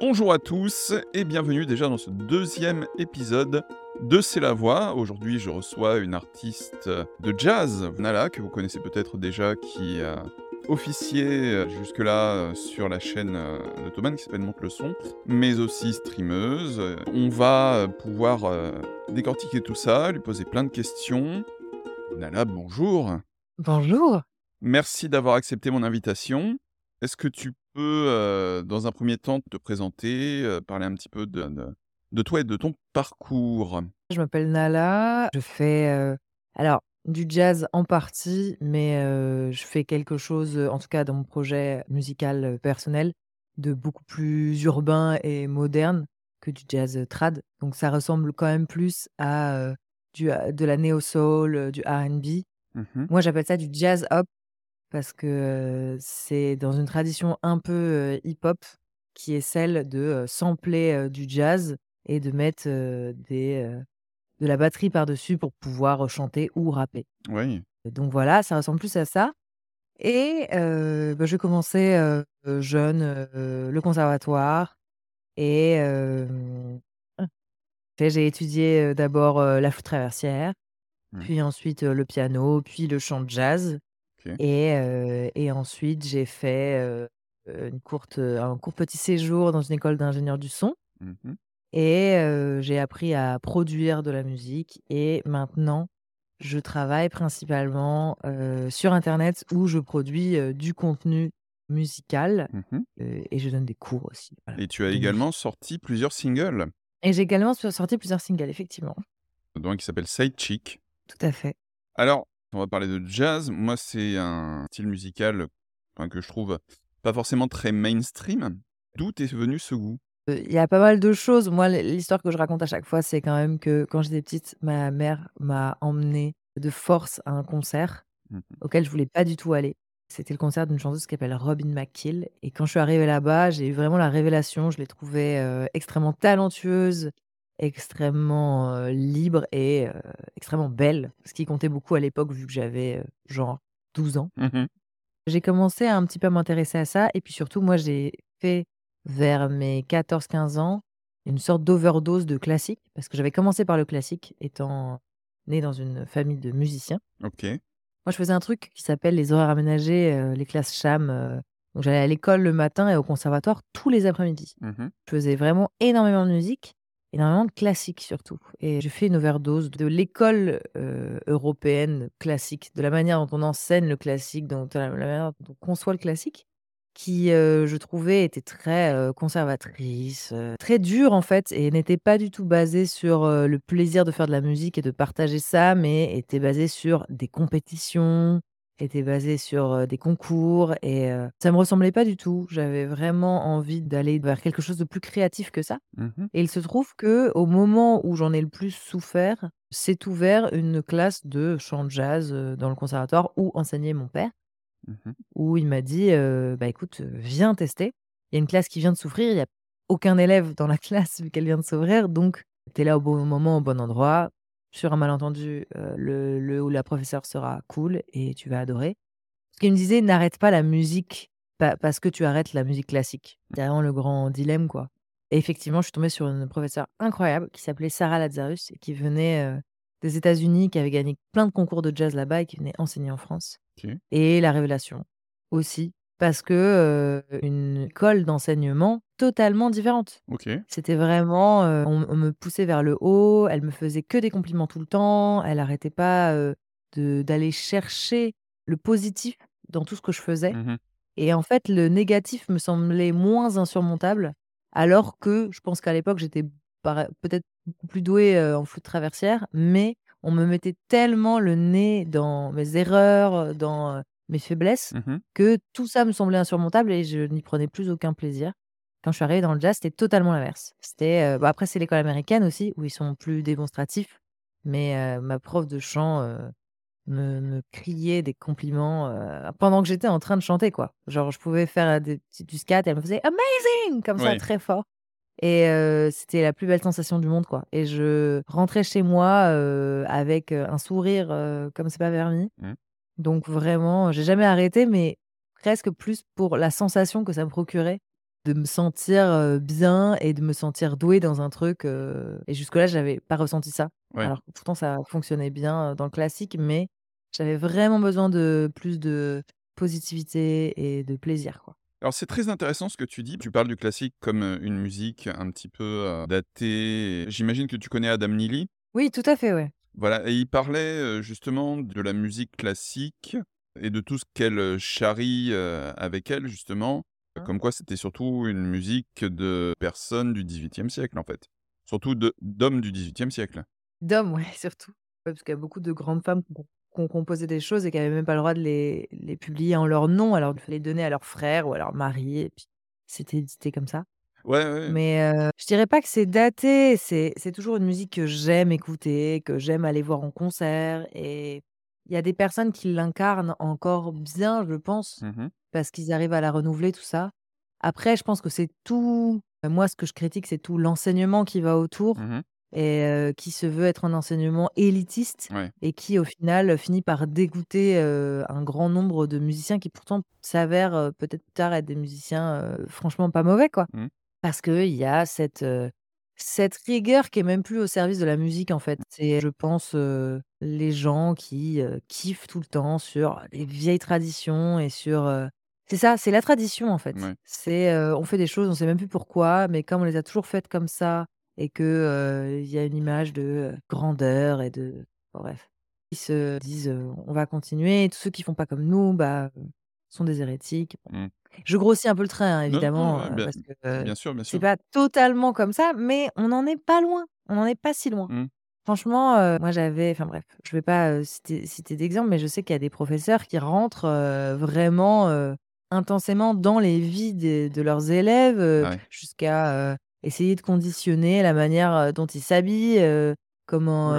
Bonjour à tous et bienvenue déjà dans ce deuxième épisode de C'est la voix. Aujourd'hui, je reçois une artiste de jazz, Nala, que vous connaissez peut-être déjà, qui a officié jusque-là sur la chaîne de Thomas qui s'appelle Monte le son, mais aussi streameuse. On va pouvoir décortiquer tout ça, lui poser plein de questions. Nala, bonjour. Bonjour. Merci d'avoir accepté mon invitation. Est-ce que tu peux, euh, dans un premier temps, te présenter, euh, parler un petit peu de, de- de toi et de ton parcours? Je m'appelle Nala. Je fais euh, alors du jazz en partie, mais je fais quelque chose, en tout cas dans mon projet musical personnel, de beaucoup plus urbain et moderne que du jazz trad. Donc ça ressemble quand même plus à du, de la néo soul, euh, du R&B. Mhm. Moi, j'appelle ça du jazz hop parce que c'est dans une tradition un peu hip-hop qui est celle de sampler du jazz et de mettre des, de la batterie par-dessus pour pouvoir chanter ou rapper. Oui. Donc voilà, ça ressemble plus à ça. Et euh, bah, j'ai commencé euh, euh, jeune euh, le conservatoire et fait, j'ai étudié d'abord la flûte traversière, Mm. puis ensuite le piano, puis le chant de jazz. Ok. Et, et ensuite, j'ai fait une courte, un court petit séjour dans une école d'ingénieur du son. Mhm. Et j'ai appris à produire de la musique. Et maintenant, je travaille principalement sur Internet où je produis du contenu musical euh, et je donne des cours aussi. voilà. Et tu as également sorti plusieurs singles, Et j'ai également sorti plusieurs singles, effectivement. dont un qui s'appelle Side Chick. Tout à fait. Alors, on va parler de jazz. Moi, c'est un style musical enfin, que je trouve pas forcément très mainstream. D'où est venu ce goût? Euh, Il y a pas mal de choses. Moi, l'histoire que je raconte à chaque fois, c'est quand même que quand j'étais petite, ma mère m'a emmenée de force à un concert Mhm. auquel je voulais pas du tout aller. C'était le concert d'une chanteuse qui s'appelle Robin McKill. Et quand je suis arrivée là-bas, j'ai eu vraiment la révélation. Je l'ai trouvée euh, extrêmement talentueuse, extrêmement euh, libre et euh, extrêmement belle. Ce qui comptait beaucoup à l'époque, vu que j'avais euh, genre 12 ans. Mhm. J'ai commencé à un petit peu m'intéresser à ça. Et puis surtout, moi, j'ai fait vers mes 14-15 ans une sorte d'overdose de classique. Parce que j'avais commencé par le classique, étant née dans une famille de musiciens. Ok. Moi, je faisais un truc qui s'appelle les horaires aménagés, les classes CHAM. Donc, j'allais à l'école le matin et au conservatoire tous les après-midi. Mhm. Je faisais vraiment énormément de musique, énormément de classique surtout. Et j'ai fait une overdose de l'école européenne classique, de la manière dont on enseigne le classique, dont, la la manière dont on conçoit le classique, qui, je trouvais, était très conservatrice, très dure en fait, et n'était pas du tout basée sur le plaisir de faire de la musique et de partager ça, mais était basée sur des compétitions, était basée sur des concours, et euh, ça me ressemblait pas du tout. J'avais vraiment envie d'aller vers quelque chose de plus créatif que ça. Mhm. Et il se trouve que au moment où j'en ai le plus souffert, s'est ouvert une classe de chant de jazz dans le conservatoire où enseignait mon père, Mhm. où il m'a dit euh, bah écoute, viens tester. Il y a une classe qui vient de s'ouvrir, il n'y a aucun élève dans la classe vu qu'elle vient de s'ouvrir, donc tu es là au bon moment, au bon endroit. Sur un malentendu, euh, le, le ou la professeure sera cool et tu vas adorer. Parce qu'il me disait n'arrête pas la musique pa- parce que tu arrêtes la musique classique. C'est vraiment le grand dilemme quoi. Et effectivement, je suis tombée sur une professeure incroyable qui s'appelait Sarah Lazarus et qui venait euh, des États-Unis, qui avait gagné plein de concours de jazz là-bas et qui venait enseigner en France. Et la révélation aussi, parce que euh, une école d'enseignement totalement différente. C'était vraiment, euh, on, on me poussait vers le haut, elle me faisait que des compliments tout le temps, elle arrêtait pas euh, de- d'aller chercher le positif dans tout ce que je faisais. Mhm. Et en fait, le négatif me semblait moins insurmontable, alors que je pense qu'à l'époque, j'étais peut-être beaucoup plus douée en flûte traversière, mais on me mettait tellement le nez dans mes erreurs, dans mes faiblesses, Mhm. que tout ça me semblait insurmontable et je n'y prenais plus aucun plaisir. Quand je suis arrivée dans le jazz, c'était totalement l'inverse. C'était, euh, bon, après, c'est l'école américaine aussi, où ils sont plus démonstratifs, mais euh, ma prof de chant euh, me, me criait des compliments pendant que j'étais en train de chanter, quoi. Genre, je pouvais faire des, du scat, elle me faisait amazing comme ça, très fort. Et euh, c'était la plus belle sensation du monde, quoi. Et je rentrais chez moi euh, avec un sourire euh, comme c'est pas permis. Mm. Donc vraiment, j'ai jamais arrêté, mais presque plus pour la sensation que ça me procurait de me sentir, bien et de me sentir douée dans un truc, et jusque-là, j'avais pas ressenti ça. Ouais. Alors que pourtant ça fonctionnait bien, dans le classique, mais j'avais vraiment besoin de plus de positivité et de plaisir, quoi. Alors c'est très intéressant ce que tu dis. Tu parles du classique comme, une musique un petit peu, datée. J'imagine que tu connais Adam Neely? Oui, tout à fait, ouais. Voilà et il parlait, justement de la musique classique et de tout ce qu'elle, charrie, avec elle justement. Hein? Comme quoi c'était surtout une musique de personnes du XVIIIe siècle, en fait. Surtout d'hommes du XVIIIe siècle. D'hommes, ouais, surtout. Ouais, parce qu'il y a beaucoup de grandes femmes qui ont composé des choses et qui avaient même pas le droit de les les publier en leur nom, alors il fallait les donner à leurs frères ou à leurs maris et puis c'était édité comme ça. Ouais, ouais. Mais heu, je dirais pas que c'est daté, c'est c'est toujours une musique que j'aime écouter, que j'aime aller voir en concert et il y a des personnes qui l'incarnent encore bien, je pense, Mmh parce qu'ils arrivent à la renouveler, tout ça. Après, je pense que c'est tout moi, ce que je critique, c'est tout l'enseignement qui va autour Mmh et qui se veut être un enseignement élitiste Ouais. et qui, au final, finit par dégoûter, un grand nombre de musiciens qui pourtant s'avèrent, peut-être plus tard être des musiciens, franchement pas mauvais, quoi. Mmh. Parce qu'il y a cette, rigueur qui est même plus au service de la musique, en fait. C'est, je pense, les gens qui, kiffent tout le temps sur les vieilles traditions et sur, c'est ça, c'est la tradition, en fait. Ouais. C'est, on fait des choses, on sait même plus pourquoi, mais comme on les a toujours faites comme ça et que, il y a une image de, grandeur et de bon bref. Ils se disent, «On va continuer» et tous ceux qui font pas comme nous, bah, sont des hérétiques. Mmh. Je grossis un peu le trait, hein, Non, non, évidemment, heu, bien parce que, heu, bien sûr, bien c'est pas totalement comme ça, mais on n'en est pas loin. On n'en est pas si loin. Mmh. Franchement, heu, moi j'avais enfin bref, je vais pas, heu, citer citer d'exemple, mais je sais qu'il y a des professeurs qui rentrent, vraiment, intensément dans les vies des de leurs élèves, ouais. jusqu'à, essayer de conditionner la manière, dont ils s'habillent, comment,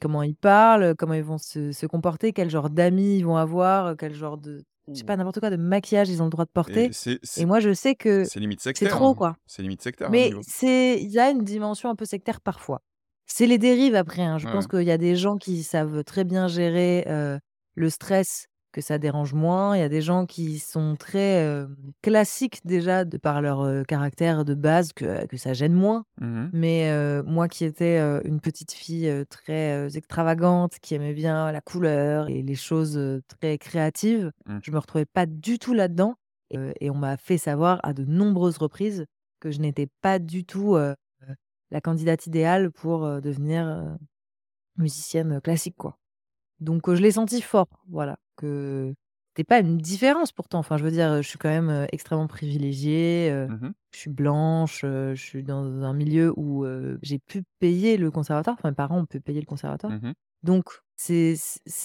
comment ils parlent, comment ils vont se se comporter, quel genre d'amis ils vont avoir, quel genre de je sais pas, n'importe quoi, de maquillage ils ont le droit de Et porter c'est et c'est moi je sais que c'est limite c'est sectaire, trop, hein. quoi. C'est limite sectaire un Mais c'est il y a une dimension un peu sectaire parfois. C'est les dérives après, hein. Je Ouais, pense qu'il y a des gens qui savent très bien gérer, heu, le stress, que ça dérange moins. Il y a des gens qui sont très, classiques déjà de par leur, caractère de base que que ça gêne moins. Mmh Mais moi qui étais, une petite fille, très, extravagante, qui aimait bien la couleur et les choses, très créatives, Mmh. je me retrouvais pas du tout là-dedans, heu et on m'a fait savoir à de nombreuses reprises que je n'étais pas du tout, la candidate idéale pour, devenir, musicienne, classique, quoi. Donc je l'ai senti fort, voilà, que c'était pas une différence pourtant. Enfin, je veux dire, je suis quand même, extrêmement privilégiée, Mmh je suis blanche, je suis dans un milieu où, j'ai pu payer le conservatoire. Enfin, mes parents ont pu payer le conservatoire. Mmh Donc c'est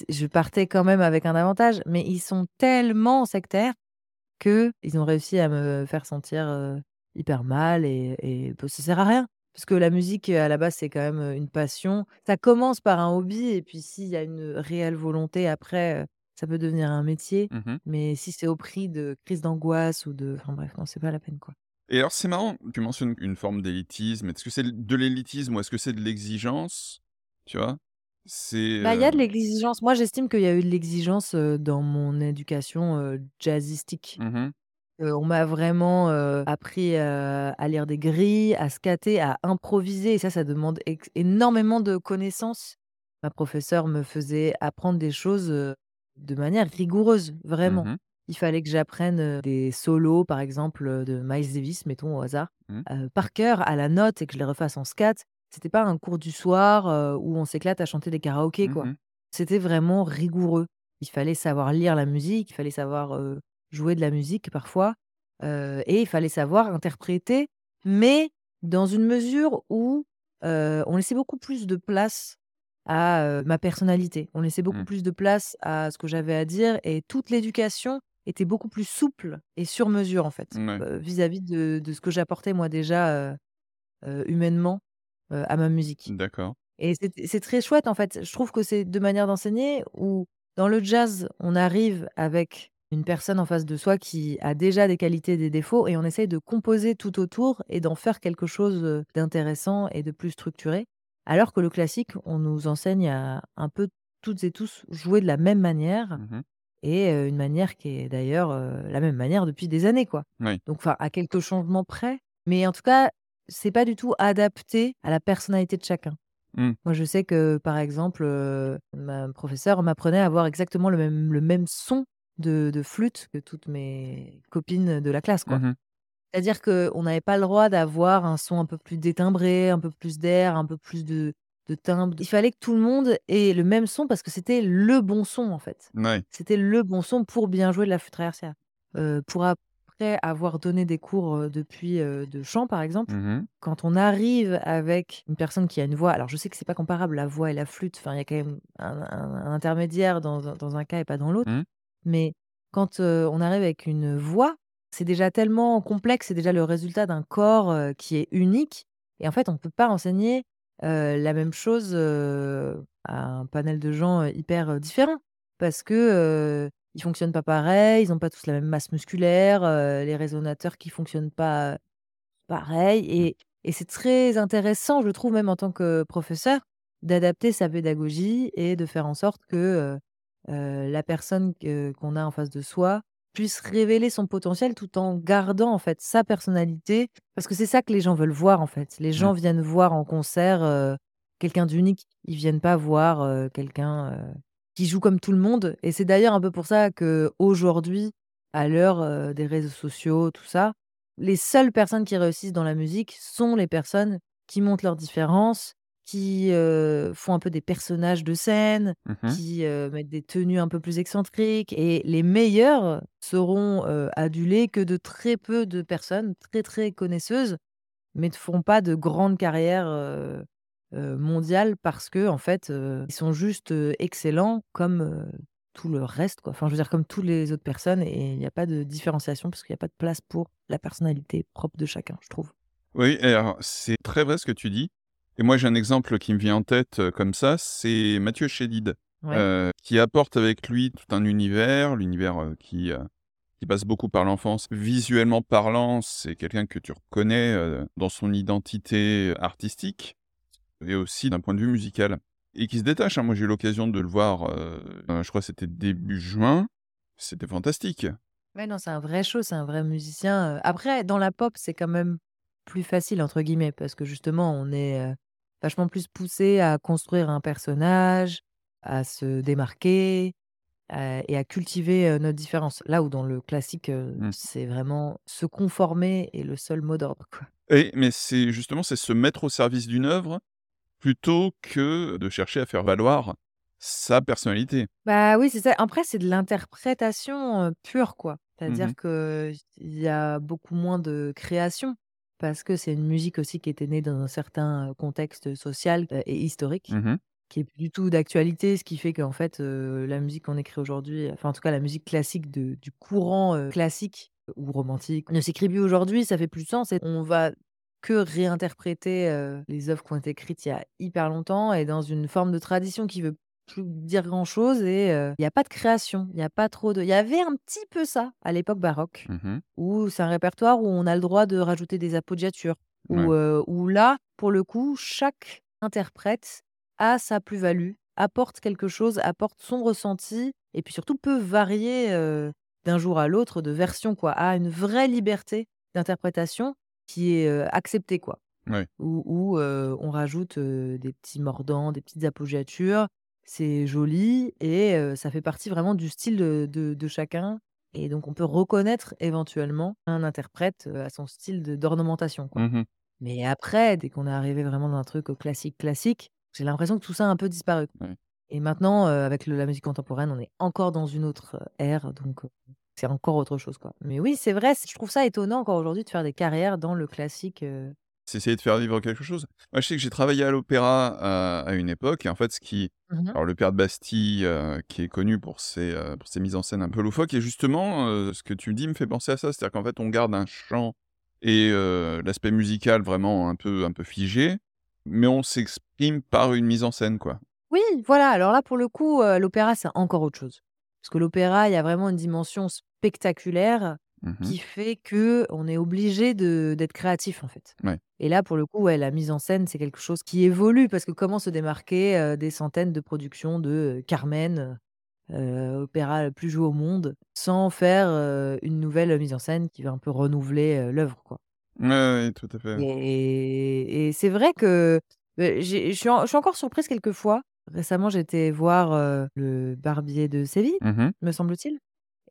je partais quand même avec un avantage, mais ils sont tellement sectaires qu'ils ont réussi à me faire sentir, hyper mal et et bah, ça sert à rien. Parce que la musique, à la base, c'est quand même, une passion. Ça commence par un hobby et puis s'il y a une réelle volonté après, ça peut devenir un métier. Mmh Mais si c'est au prix de crises d'angoisse ou de enfin bref, non, c'est pas la peine, quoi. Et alors c'est marrant, tu mentionnes une forme d'élitisme. Est-ce que c'est de l'élitisme ou est-ce que c'est de l'exigence? Tu vois? C'est, Bah, il y a de heu l'exigence. Moi, j'estime qu'il y a eu de l'exigence, dans mon éducation, jazzistique. mmh on m'a vraiment, appris, à lire des grilles, à scatter, à improviser et ça, ça demande énormément de connaissances. Ma professeure me faisait apprendre des choses, de manière rigoureuse, vraiment. Mmh Il fallait que j'apprenne, des solos, par exemple, de Miles Davis, mettons au hasard, Mmh. par cœur, à la note et que je les refasse en scat. C'était pas un cours du soir, où on s'éclate à chanter des karaokés, quoi. Mmh C'était vraiment rigoureux. Il fallait savoir lire la musique, il fallait savoir, jouer de la musique parfois, et il fallait savoir interpréter, mais dans une mesure où, on laissait beaucoup plus de place à, ma personnalité. On laissait beaucoup Mmh. plus de place à ce que j'avais à dire et toute l'éducation était beaucoup plus souple et sur mesure, en fait, vis-à-vis de de ce que j'apportais moi déjà, humainement, à ma musique. d'accord. Et c'est très chouette, en fait. Je trouve que c'est 2 manières d'enseigner où, dans le jazz, on arrive avec une personne en face de soi qui a déjà des qualités, des défauts et on essaye de composer tout autour et d'en faire quelque chose, d'intéressant et de plus structuré. Alors que le classique, on nous enseigne à un peu toutes et tous jouer de la même manière Mmh et une manière qui est d'ailleurs, la même manière depuis des années, quoi. Oui. Donc enfin, à quelques changements près, mais en tout cas, c'est pas du tout adapté à la personnalité de chacun. Mmh. Moi, je sais que, par exemple, ma professeure m'apprenait à avoir exactement le même le même son de de flûte que toutes mes copines de la classe, quoi. Mmh C'est-à-dire qu'on n'avait pas le droit d'avoir un son un peu plus détimbré, un peu plus d'air, un peu plus de de timbre. Il fallait que tout le monde ait le même son parce que c'était le bon son, en fait. Ouais. C'était le bon son pour bien jouer de la flûte traversière. Heu, pour après avoir donné des cours, depuis, de chant, par exemple, Mmh quand on arrive avec une personne qui a une voix alors je sais que c'est pas comparable la voix et la flûte, enfin il y a quand même un un un intermédiaire dans un dans un cas et pas dans l'autre. Mmh. Mais quand, on arrive avec une voix, c'est déjà tellement complexe, c'est déjà le résultat d'un corps, qui est unique et en fait, on ne peut pas enseigner, la même chose, à un panel de gens, hyper, différents. Parce que, ils fonctionnent pas pareil, ils ont pas tous la même masse musculaire, les résonateurs qui fonctionnent pas, pareil et et c'est très intéressant, je trouve, même en tant que professeur, d'adapter sa pédagogie et de faire en sorte que, la personne qu'on a en face de soi puisse révéler son potentiel tout en gardant, en fait, sa personnalité. Parce que c'est ça que les gens veulent voir, en fait. Les gens viennent voir en concert, heu, quelqu'un d'unique. Ils viennent pas voir, heu, quelqu'un, heu, qui joue comme tout le monde et c'est d'ailleurs un peu pour ça qu'aujourd'hui, à l'heure, heu, des réseaux sociaux, tout ça, les seules personnes qui réussissent dans la musique sont les personnes qui montrent leurs différences, qui, font un peu des personnages de scène, Mmh qui, mettent des tenues un peu plus excentriques et les meilleurs seront, adulés que de très peu de personnes très, très connaisseuses, mais ne feront pas de grandes carrières, heu heu, mondiales parce qu'en fait, heu, ils sont juste, excellents comme, tout le reste, quoi. Enfin, je veux dire comme toutes les autres personnes et il y a pas de différenciation parce qu'il y a pas de place pour la personnalité propre de chacun, je trouve. Oui alors c'est très vrai ce que tu dis et moi j'ai un exemple qui me vient en tête, heu, comme ça, c'est Mathieu Chédid, Ouais. heu, qui apporte avec lui tout un univers, l'univers, heu, qui, qui passe beaucoup par l'enfance. Visuellement parlant, c'est quelqu'un que tu reconnais, dans son identité artistique et aussi d'un point de vue musical et qui se détache, hein. Moi j'ai eu l'occasion de le voir, je crois que c'était début juin, c'était fantastique. Ouais, non, c'est un vrai show, c'est un vrai musicien. Après, dans la pop, c'est quand même «plus facile» entre guillemets parce que justement, on est, vachement plus poussé à construire un personnage, à se démarquer, et à cultiver, notre différence. Là où dans le classique, Mmh. c'est vraiment se conformer est le seul mot d'ordre. Et mais c'est justement, c'est se mettre au service d'une œuvre Plutôt que de chercher à faire valoir sa personnalité. Bah, oui, c'est ça. Après, c'est de l'interprétation, pure, quoi. Mmh C'est-à-dire mh. qu'il y a beaucoup moins de création parce que c'est une musique aussi qui était née dans un certain, contexte social, et historique, Mmh qui est plus du tout d'actualité. Ce qui fait qu'en fait, la musique qu'on écrit aujourd'hui, enfin, en tout cas, la musique classique de du courant, classique ou romantique ne s'écrit plus aujourd'hui, ça fait plus sens et on va que réinterpréter, les œuvres qui ont été écrites il y a hyper longtemps et dans une forme de tradition qui veut plus dire grand-chose et il y a pas de création, il y a pas trop de il y avait un petit peu ça à l'époque baroque, Mmh où c'est un répertoire où on a le droit de rajouter des appoggiatures, Ouais. où, là, pour le coup, chaque interprète a sa plus-value, apporte quelque chose, apporte son ressenti et puis surtout peut varier, d'un jour à l'autre de version quoi, a une vraie liberté d'interprétation qui est, acceptée quoi. Ouais. Où où, on rajoute, des petits mordants, des petites appoggiatures. C'est joli et ça fait partie vraiment du style de de de chacun et donc on peut reconnaître éventuellement un interprète, à son style de d'ornementation, quoi. Mmh Mais après, dès qu'on est arrivé vraiment dans un truc, classique, classique, j'ai l'impression que tout ça a un peu disparu. Et maintenant, avec le la musique contemporaine, on est encore dans une autre, ère donc c'est encore autre chose, quoi. Mais oui, c'est vrai, je trouve ça étonnant encore aujourd'hui de faire des carrières dans le classique, C'est essayer de faire vivre quelque chose. Moi, je sais que j'ai travaillé à l'opéra à à une époque et en fait, ce qui Mmh mh. alors le Père de Bastille, heu, qui est connu pour ses, heu, pour ses mises en scène un peu loufoques et justement, ce que tu dis me fait penser à ça. C'est-à-dire qu'en fait, on garde un chant et l'aspect musical vraiment un peu un peu figé, mais on s'exprime par une mise en scène, quoi. Oui, voilà, alors là, pour le coup, l'opéra, c'est encore autre chose. Parce que l'opéra, il y a vraiment une dimension spectaculaire Mmh qui fait qu'on est obligé d'être créatif, en fait. Ouais. Et là, pour le coup, ouais, la mise en scène, c'est quelque chose qui évolue parce que comment se démarquer, des centaines de productions de, Carmen, opéra le plus joué au monde, sans faire, une nouvelle mise en scène qui va un peu renouveler, l'œuvre, quoi. Ouais, tout à fait. Et et c'est vrai que, je suis en encore surprise quelquefois. Récemment, j'étais voir, Le Barbier de Séville, Mmh me semble-t-il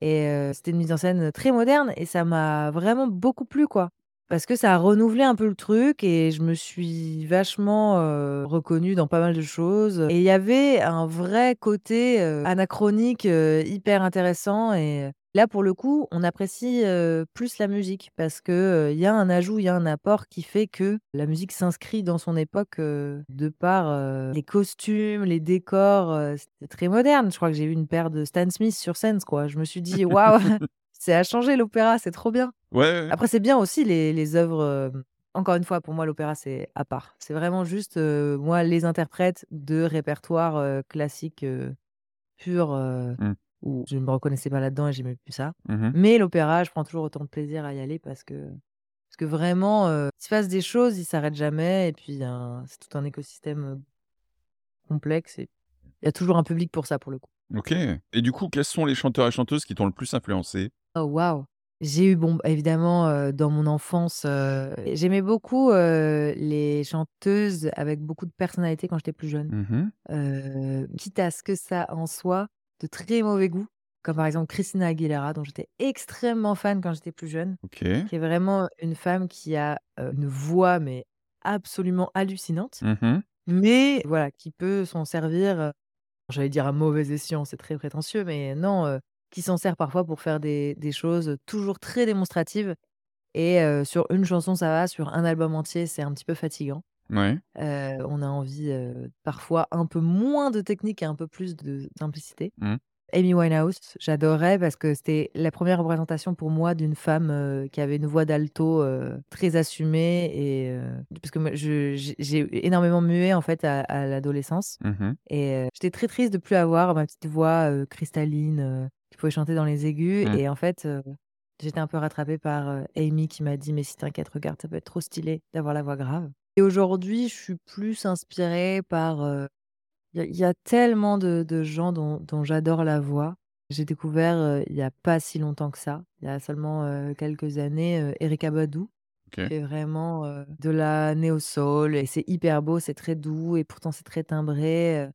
et heu, c'était une mise en scène très moderne et ça m'a vraiment beaucoup plu, quoi. Parce que ça a renouvelé un peu le truc et je me suis vachement, heu, reconnue dans pas mal de choses et il y avait un vrai côté, heu, anachronique, hyper intéressant et là, pour le coup, on apprécie, plus la musique parce que, il y a un ajout, il y a un apport qui fait que la musique s'inscrit dans son époque, de par, les costumes, les décors, c'était très moderne. Je crois que j'ai vu une paire de Stan Smith sur scène, quoi. Je me suis dit: «Waouh, ça a changé l'opéra, c'est trop bien». Ouais, ouais, ouais. Après, c'est bien aussi les les œuvres, encore une fois, pour moi, l'opéra, c'est à part. C'est vraiment juste, moi, les interprètes de répertoire, classique, pur, Mmh. Où je ne me reconnaissais pas là-dedans et j'aimais plus ça. Mmh Mais l'opéra, je prends toujours autant de plaisir à y aller parce que parce que vraiment, heu, il se passe des choses, ils s'arrêtent jamais et puis, c'est tout un écosystème, heu, complexe et il y a toujours un public pour ça, pour le coup. OK et du coup, quels sont les chanteurs et chanteuses qui t'ont le plus influencé? Oh waouh! J'ai eu bon, évidemment, heu, dans mon enfance, heu, j'aimais beaucoup, les chanteuses avec beaucoup de personnalité quand j'étais plus jeune. Mmh quitte à ce que ça en soit de très mauvais goût, comme par exemple Christina Aguilera, dont j'étais extrêmement fan quand j'étais plus jeune, qui est vraiment une femme qui a, une voix mais absolument hallucinante, Mmh mais voilà, qui peut s'en servir, J'allais dire à mauvais escient, c'est très prétentieux, mais non, qui s'en sert parfois pour faire des des choses, toujours très démonstratives. Et sur une chanson ça va, sur un album entier, c'est un petit peu fatigant. Ouais. On a envie, parfois un peu moins de technique et un peu plus de simplicité. Mmh. Amy Winehouse, j'adorais parce que c'était la première représentation pour moi d'une femme, qui avait une voix d'alto, très assumée et parce que j'ai énormément mué en fait à à l'adolescence Mmh et j'étais très triste de plus avoir ma petite voix, cristalline, qui pouvait chanter dans les aigus Mmh. et en fait, j'étais un peu rattrapée par, Amy qui m'a dit: «Mais si t'inquiète, regarde, ça peut être trop stylé d'avoir la voix grave» et aujourd'hui, je suis plus inspirée par, il y a il y a tellement de de gens dont dont j'adore la voix. J'ai découvert, il y a pas si longtemps que ça, il y a seulement, quelques années, heu, Erykah Badu qui OK. fait vraiment, de la néo soul et c'est hyper beau, c'est très doux et pourtant c'est très timbré,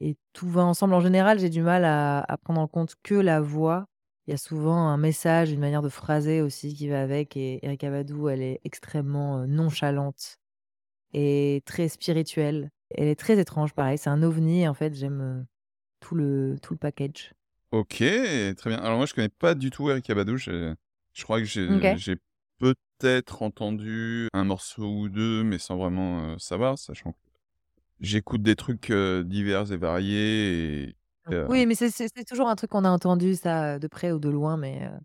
et tout va ensemble. En général, j'ai du mal à à prendre en compte que la voix. Il y a souvent un message, une manière de phraser aussi qui va avec et Erykah Badu, elle est extrêmement, nonchalante et très spirituelle. Elle est très étrange, pareil, c'est un ovni en fait, j'aime, tout le tout le package. OK, très bien. Alors moi, je connais pas du tout Erykah Badu, je je crois que j'ai peut-être entendu un morceau ou 2, mais sans vraiment, savoir, sachant que j'écoute des trucs, divers et variés et heu Oui, mais c'est c'est c'est toujours un truc qu'on a entendu ça, de près ou de loin, mais heu,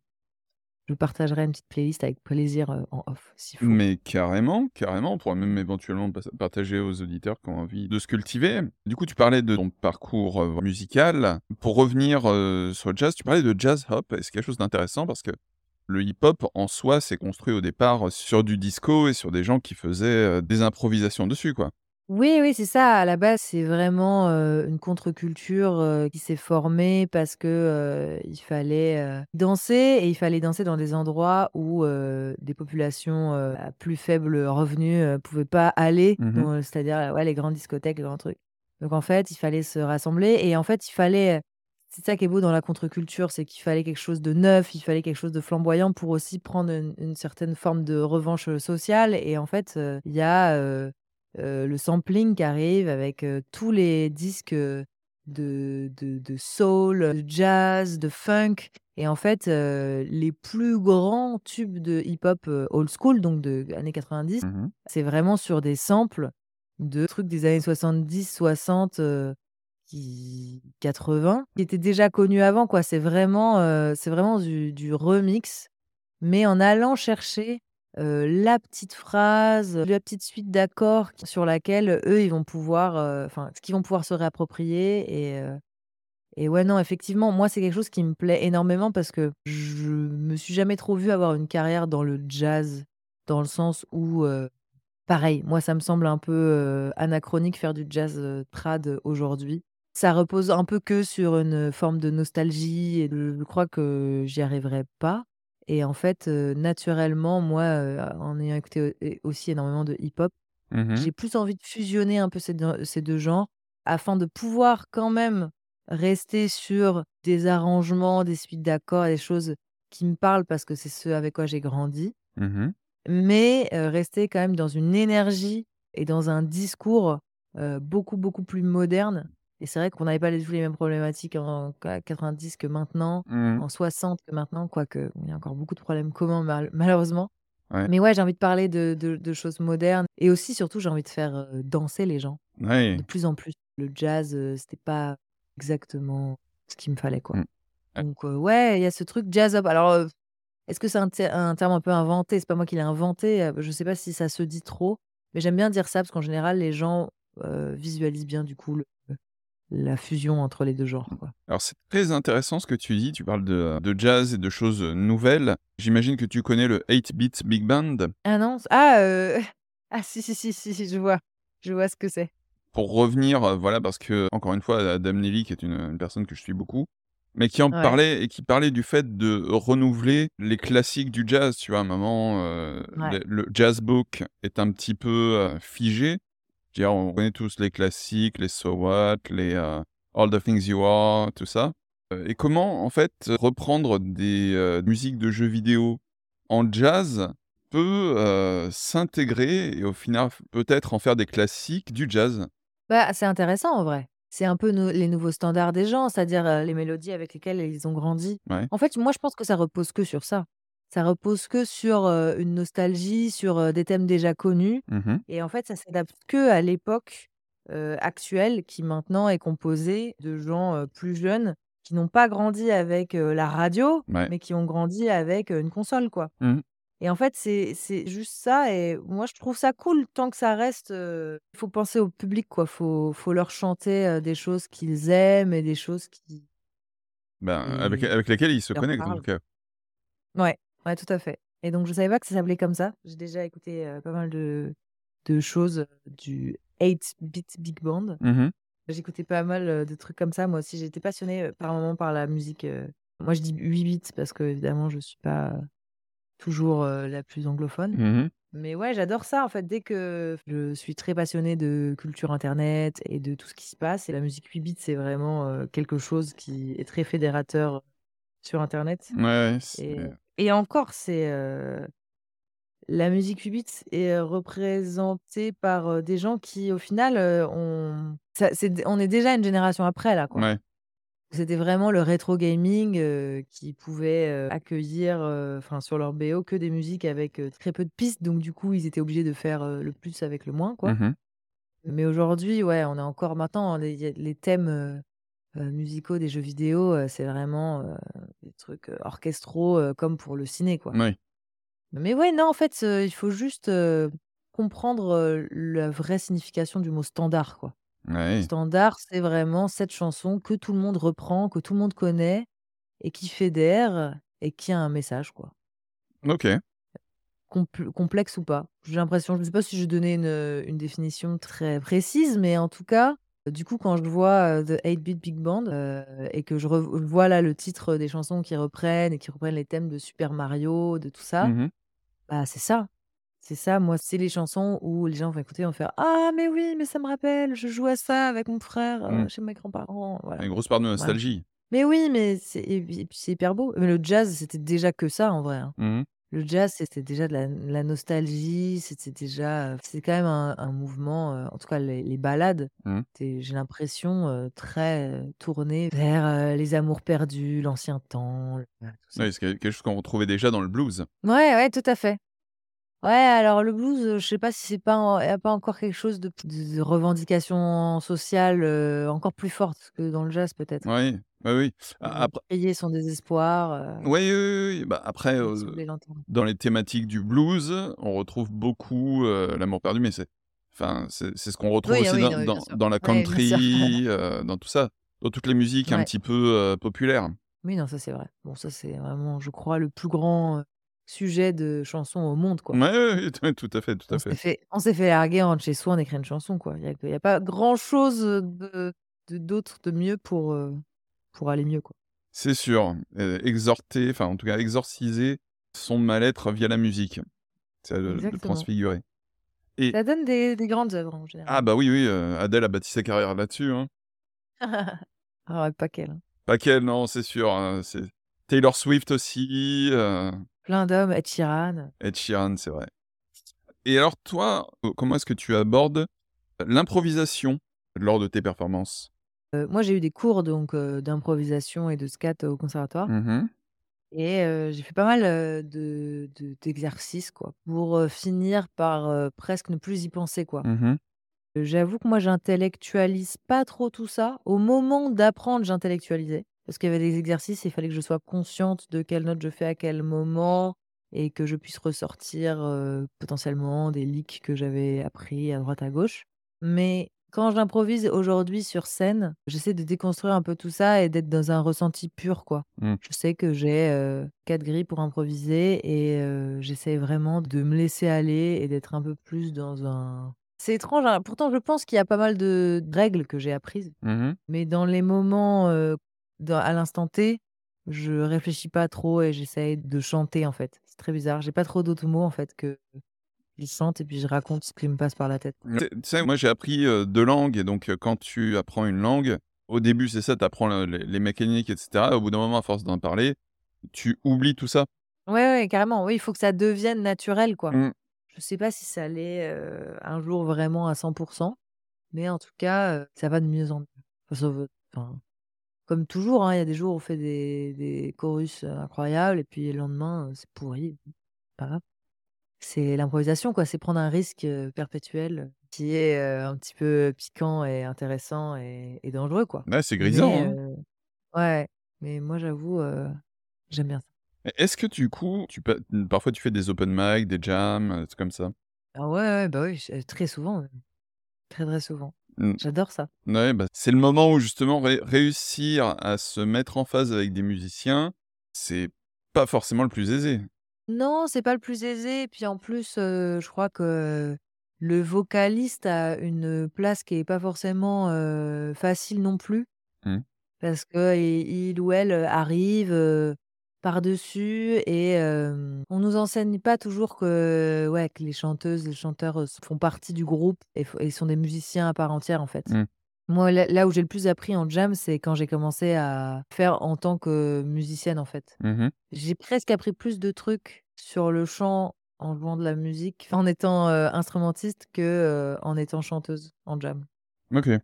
je partagerai une petite playlist avec plaisir, heu, en off, s'il faut. Mais carrément, carrément, on pourra même éventuellement pas partager aux auditeurs qui ont envie de se cultiver. Du coup, tu parlais de ton parcours, musical. Pour revenir, sur le jazz, tu parlais de jazz hop et c'est quelque chose d'intéressant? Parce que le hip-hop, en soi, s'est construit au départ sur du disco et sur des gens qui faisaient, des improvisations dessus, quoi. Oui, oui, c'est ça. À la base, c'est vraiment, heu, une contre-culture, heu, qui s'est formée parce que, heu, il fallait, heu, danser et il fallait danser dans des endroits où, heu, des populations, heu, à plus faible revenu, heu, pouvaient pas aller, Mmh donc c'est-à-dire, ouais, les grandes discothèques, les grands trucs. Donc en fait, il fallait se rassembler et en fait, il fallait, c'est ça qui est beau dans la contre-culture, c'est qu'il fallait quelque chose de neuf, il fallait quelque chose de flamboyant pour aussi prendre une une certaine forme de revanche, heu, sociale et en fait, heu, il y a, heu heu, le sampling qui arrive avec, heu, tous les disques, heu, de de de soul, de jazz, de funk et en fait, les plus grands tubes de hip-hop, old school, donc de années 90, mh. c'est vraiment sur des samples de trucs des années 70-60, heu, qui 80, qui étaient déjà connus avant, quoi. C'est vraiment, c'est vraiment du du remix, mais en allant chercher Heu, la petite phrase, la petite suite d'accords sur laquelle, eux, ils vont pouvoir, heu, enfin, ce qu'ils vont pouvoir se réapproprier et heu et ouais, non, effectivement, moi, c'est quelque chose qui me plaît énormément parce que je me suis jamais trop vue avoir une carrière dans le jazz, dans le sens où, pareil, moi, ça me semble un peu, anachronique faire du jazz, trad aujourd'hui. Ça repose un peu que sur une forme de nostalgie et je crois que j'y arriverai pas et en fait, naturellement, moi, en ayant écouté aussi énormément de hip-hop, Mmh j'ai plus envie de fusionner un peu ces deux ces 2 genres afin de pouvoir quand même rester sur des arrangements, des suites d'accords, des choses qui me parlent parce que c'est ce avec quoi j'ai grandi, Mmh mais rester quand même dans une énergie et dans un discours, beaucoup, beaucoup plus moderne et c'est vrai qu'on n'avait pas du tout les mêmes problématiques en qua 90 que maintenant, Mmh en 60 que maintenant, quoique il y a encore beaucoup de problèmes communs mal malheureusement. Ouais. Mais ouais, j'ai envie de parler de de de choses modernes et aussi, surtout, j'ai envie de faire, danser les gens, de plus en plus. Le jazz, c'était pas exactement ce qu'il me fallait, quoi. Mmh. Ouais. Donc ouais, il y a ce truc jazz up. Alors, est-ce que c'est un ter un terme un peu inventé? C'est pas moi qui l'ai inventé, je sais pas si ça se dit trop, mais j'aime bien dire ça parce qu'en général, les gens, visualisent bien, du coup, le la fusion entre les 2 genres, quoi. Alors c'est très intéressant ce que tu dis, tu parles de, de jazz et de choses, nouvelles. J'imagine que tu connais le 8-Bit Big Band? Ah non, ah, heu, ah si, si, si, si, si, je vois. Je vois ce que c'est. Pour revenir, heu, voilà, parce que encore une fois, Adam Levy qui est une, une personne que je suis beaucoup, mais qui en Ouais, parlait et qui parlait du fait de renouveler les classiques du jazz, tu vois? À un moment, ouais. le le jazz book est un petit peu, figé. Je veux dire, on connaît tous les classiques, les So What, les, heu, All the Things You Are, tout ça. Heu et comment, en fait, reprendre des, heu, musiques de jeux vidéo en jazz peut, s'intégrer et au final, peut-être en faire des classiques du jazz? Bah, c'est intéressant en vrai. C'est un peu les nouveaux standards des gens, c'est-à-dire, les mélodies avec lesquelles ils ont grandi. Ouais. En fait, moi, je pense que ça repose que sur ça. Ça repose que sur, une nostalgie, sur, des thèmes déjà connus Mmh et en fait, ça s'adapte que à l'époque, actuelle qui maintenant est composée de gens, plus jeunes qui n'ont pas grandi avec, la radio, Ouais. mais qui ont grandi avec, une console, quoi. Mmh Et en fait, c'est c'est juste ça et moi, je trouve ça cool tant que ça reste, il faut penser au public, quoi. Faut faut leur chanter, des choses qu'ils aiment et des choses qui Ben, avec avec lesquels ils se connectent en tout cas. Ouais, ouais, tout à fait et donc je savais pas que ça s'appelait comme ça. J'ai déjà écouté, pas mal de de choses, du 8 Bit Big Band. Mmh J'écoutais pas mal, de trucs comme ça. Moi aussi, été passionnée, par moments par la musique, moi je dis 8 bits parce qu'évidemment je suis pas toujours, la plus anglophone. Mmh Mais ouais, j'adore ça en fait. Dès que je suis très passionnée de culture internet et de tout ce qui se passe et la musique 8 bits, c'est vraiment, quelque chose qui est très fédérateur sur internet Ouais, et et encore c'est, la musique 8 bits est, représentée par, des gens qui au final, ça c'est on est déjà une génération après là, quoi. ouais. C'était vraiment le rétro gaming, qui pouvait, accueillir, enfin sur leur BO que des musiques avec, très peu de pistes, donc du coup, ils étaient obligés de faire, le plus avec le moins, quoi. Mmh Mais aujourd'hui, ouais, on est encore maintenant les il y a les thèmes, heu, musicaux des jeux vidéo, heu, c'est vraiment, heu, des trucs, heu, orchestraux, comme pour le ciné, quoi. Oui. Mais ouais, non, en fait, il faut juste, comprendre, la vraie signification du mot standard, quoi. Ouais. Standard, c'est vraiment cette chanson que tout le monde reprend, que tout le monde connaît et qui fédère et qui a un message, quoi. OK. Compl complexe ou pas. J'ai l'impression, je ne sais pas si je donnais une, une définition très précise, mais en tout cas, du coup, quand je vois, The 8 Bit Big Band, et que je rev vois là le titre des chansons qui reprennent et qui reprennent les thèmes de Super Mario, de tout ça, Mmh bah, c'est ça. C'est ça, moi, c'est les chansons où les gens vont écouter, vont faire: «Ah mais oui, mais ça me rappelle, je jouais à ça avec mon frère, Mmh. chez mes grands-parents», voilà, Une grosse part de voilà. nostalgie. Mais oui, mais c'est et puis et puis c'est hyper beau. Mais le jazz, c'était déjà que ça en vrai, hein. Mmh Le jazz, c'était déjà de la la nostalgie, c'était déjà, c'est quand même un un mouvement, en tout cas les les ballades, Mmh. j'ai l'impression, très, heu, tournées vers, les amours perdus, l'ancien temps, le voilà tout ça. Oui, c'est quel quelque chose qu'on retrouvait déjà dans le blues. Ouais, ouais, tout à fait. Ouais, alors le blues, heu, je sais pas si c'est pas en a pas encore quelque chose de p de revendication sociale, heu, encore plus forte que dans le jazz peut-être? Oui, oui, oui. A Heu, après crier son désespoir, heu, oui, oui, oui, oui. Bah, après, et heu, soulever l'entend. dans les thématiques du blues, on retrouve beaucoup, heu, l'amour perdu, mais c'est enfin, c'est c'est ce qu'on retrouve Oui, ah aussi oui, dans non, oui, bien dans sûr. dans la Oui, bien sûr. country, heu, dans tout ça, dans toutes les musiques un Ouais. petit peu, heu, populaires. Oui, non, ça c'est vrai. Bon, ça c'est vraiment, je crois, le plus grand, heu, sujet de chansons au monde, quoi. Ouais, tout à fait, tout On à s'est fait. fait on s'est fait larguer, on rentre chez soi, on écrit une chanson, quoi. Il y a y a pas grand chose, heu, de de d'autre de mieux pour, heu, pour aller mieux, quoi. C'est sûr, heu, exhorter, enfin, en tout cas, exorciser son mal-être via la musique. C'est le le Exactement. transfigurer Ça donne des des grandes œuvres, en ah général. bah, oui, oui, heu, Adèle a bâti sa carrière là-dessus, hein. Ah ouais, pas qu'elle, hein. Pas qu'elle, non, c'est sûr, hein, c'est Taylor Swift aussi, heu, Plein d'hommes, Ed Sheeran. Ed Sheeran, c'est vrai et alors toi, heu, comment est-ce que tu abordes l'improvisation lors de tes performances? Heu, moi, j'ai eu des cours donc d'improvisation et de scat au conservatoire Mmh mh. et j'ai fait pas mal, de de d'exercices, quoi, pour, finir par, presque ne plus y penser, quoi. Mmh j'avoue que moi, j'intellectualise pas trop tout ça. Au moment d'apprendre, j'intellectualisais parce qu'il y avait des exercices, il fallait que je sois consciente de quelle note je fais à quel moment et que je puisse ressortir, potentiellement des licks que j'avais appris à droite à gauche. Mais quand j'improvise aujourd'hui sur scène, j'essaie de déconstruire un peu tout ça et d'être dans un ressenti pur, quoi. Mmh. Je sais que j'ai, 4 grilles pour improviser et j'essaie vraiment de me laisser aller et d'être un peu plus dans un c'est étrange, hein, pourtant je pense qu'il y a pas mal de règles que j'ai apprises, Mmh mh. mais dans les moments, dans à l'instant T, je réfléchis pas trop et j'essaye de chanter, en fait. C'est très bizarre, j'ai pas trop d'autres mots, en fait, que je chante et puis je raconte ce qui me passe par la tête. Tu sais moi, j'ai appris, heu, 2 langues et donc quand tu apprends une langue, au début, c'est ça, tu apprends le les les mécaniques et cetera. Au bout d'un moment, à force d'en parler, tu oublies tout ça. Ouais, ouais, carrément, oui, il faut que ça devienne naturel, quoi. Mmh. Je sais pas si ça l'est, un jour vraiment à 100% mais en tout cas, ça va de mieux en mieux. Enfin, ça va enfin, comme toujours, hein, il y a des jours où on fait des des chorus, incroyables et puis le lendemain, c'est pourri, pas grave. C'est l'improvisation, quoi, c'est prendre un risque, perpétuel, qui est, un petit peu piquant et intéressant et et dangereux, quoi. Ouais, c'est grisant, Mais hein. ouais, mais moi j'avoue, j'aime bien ça. Et est-ce que du coup, tu mmh, parfois tu fais des open mic, des jams, des trucs comme ça? Ah ouais, ouais, bah oui, très souvent même, très, très souvent. Mmh. J'adore ça. Ouais, bah, c'est le moment où justement ré réussir à se mettre en phase avec des musiciens, c'est pas forcément le plus aisé. Non, c'est pas le plus aisé, puis en plus, je crois que le vocaliste a une place qui est pas forcément, facile non plus. Mmh. Parce qu'il il ou elle, arrive, par-dessus et on nous enseigne pas toujours que, ouais, que les chanteuses, les chanteurs, font partie du groupe et f et sont des musiciens à part entière, en fait. Mmh. Moi, là là où j'ai le plus appris en jam, c'est quand j'ai commencé à faire en tant que musicienne, en fait. Mmh mh. J'ai presque appris plus de trucs sur le chant en jouant de la musique, en étant, instrumentiste que, en étant chanteuse en jam. OK.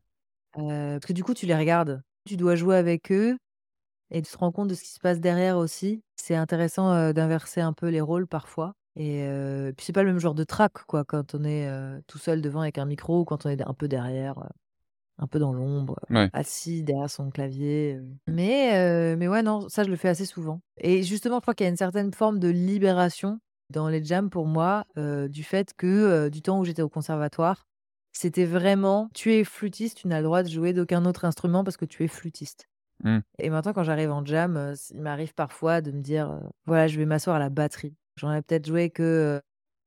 Heu, parce que du coup, tu les regardes, tu dois jouer avec eux et tu te rends compte de ce qui se passe derrière aussi. C'est intéressant, d'inverser un peu les rôles parfois et heu, puis c'est pas le même genre de track, quoi, quand on est, tout seul devant avec un micro ou quand on est un peu derrière, un peu dans l'ombre, Ouais. assis derrière son clavier, heu. Mais mais ouais, non, ça je le fais assez souvent et justement, je crois qu'il y a une certaine forme de libération dans les jams pour moi, du fait que, du temps où j'étais au conservatoire, c'était vraiment: «Tu es flûtiste, tu n'as le droit de jouer d'aucun autre instrument parce que tu es flûtiste». Mmh. Et maintenant, quand j'arrive en jam, heu, s il m'arrive parfois de me dire, heu: «Voilà, je vais m'asseoir à la batterie». J'en ai peut-être joué que,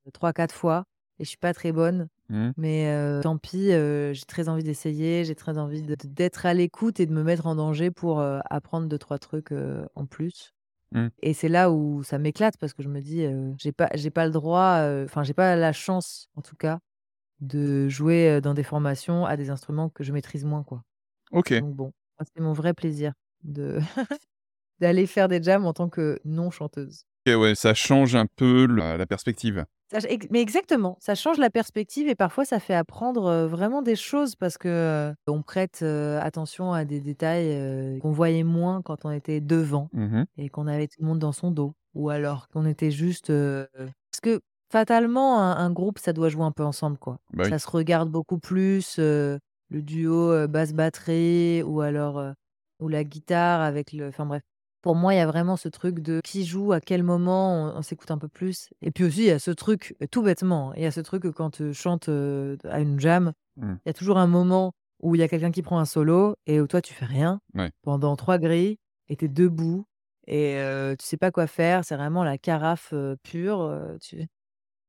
heu, 3-4 fois et je suis pas très bonne, Mmh. mais tant pis, j'ai très envie d'essayer, j'ai très envie d'être à l'écoute et de me mettre en danger pour, apprendre deux trois trucs, en plus Mmh. et c'est là où ça m'éclate parce que je me dis, «J'ai pas j'ai pas le droit, enfin, j'ai pas la chance, en tout cas, de jouer, dans des formations à des instruments que je maîtrise moins, quoi». OK. Donc bon, c'est mon vrai plaisir de D'aller faire des jams en tant que non chanteuse. OK, ouais, ça change un peu la la perspective. Ça ch ex mais exactement, ça change la perspective et parfois ça fait apprendre, vraiment des choses parce que, on prête, attention à des détails, qu'on voyait moins quand on était devant Mmh mh. et qu'on avait tout le monde dans son dos ou alors qu'on était juste, parce que fatalement un un groupe ça doit jouer un peu ensemble, quoi. Bah oui. Ça se regarde beaucoup plus, le duo, basse-batterie ou alors, ou la guitare avec le enfin bref. Pour moi, il y a vraiment ce truc de qui joue, à quel moment, on on s'écoute un peu plus et puis aussi, il y a ce truc, heu, tout bêtement, il y a ce truc que quand, heu, chante, heu, à une jam, Mmh. il y a toujours un moment où il y a quelqu'un qui prend un solo et où toi tu fais rien Ouais. pendant 3 grilles et tu es debout et tu sais pas quoi faire, c'est vraiment la carafe, pure, tu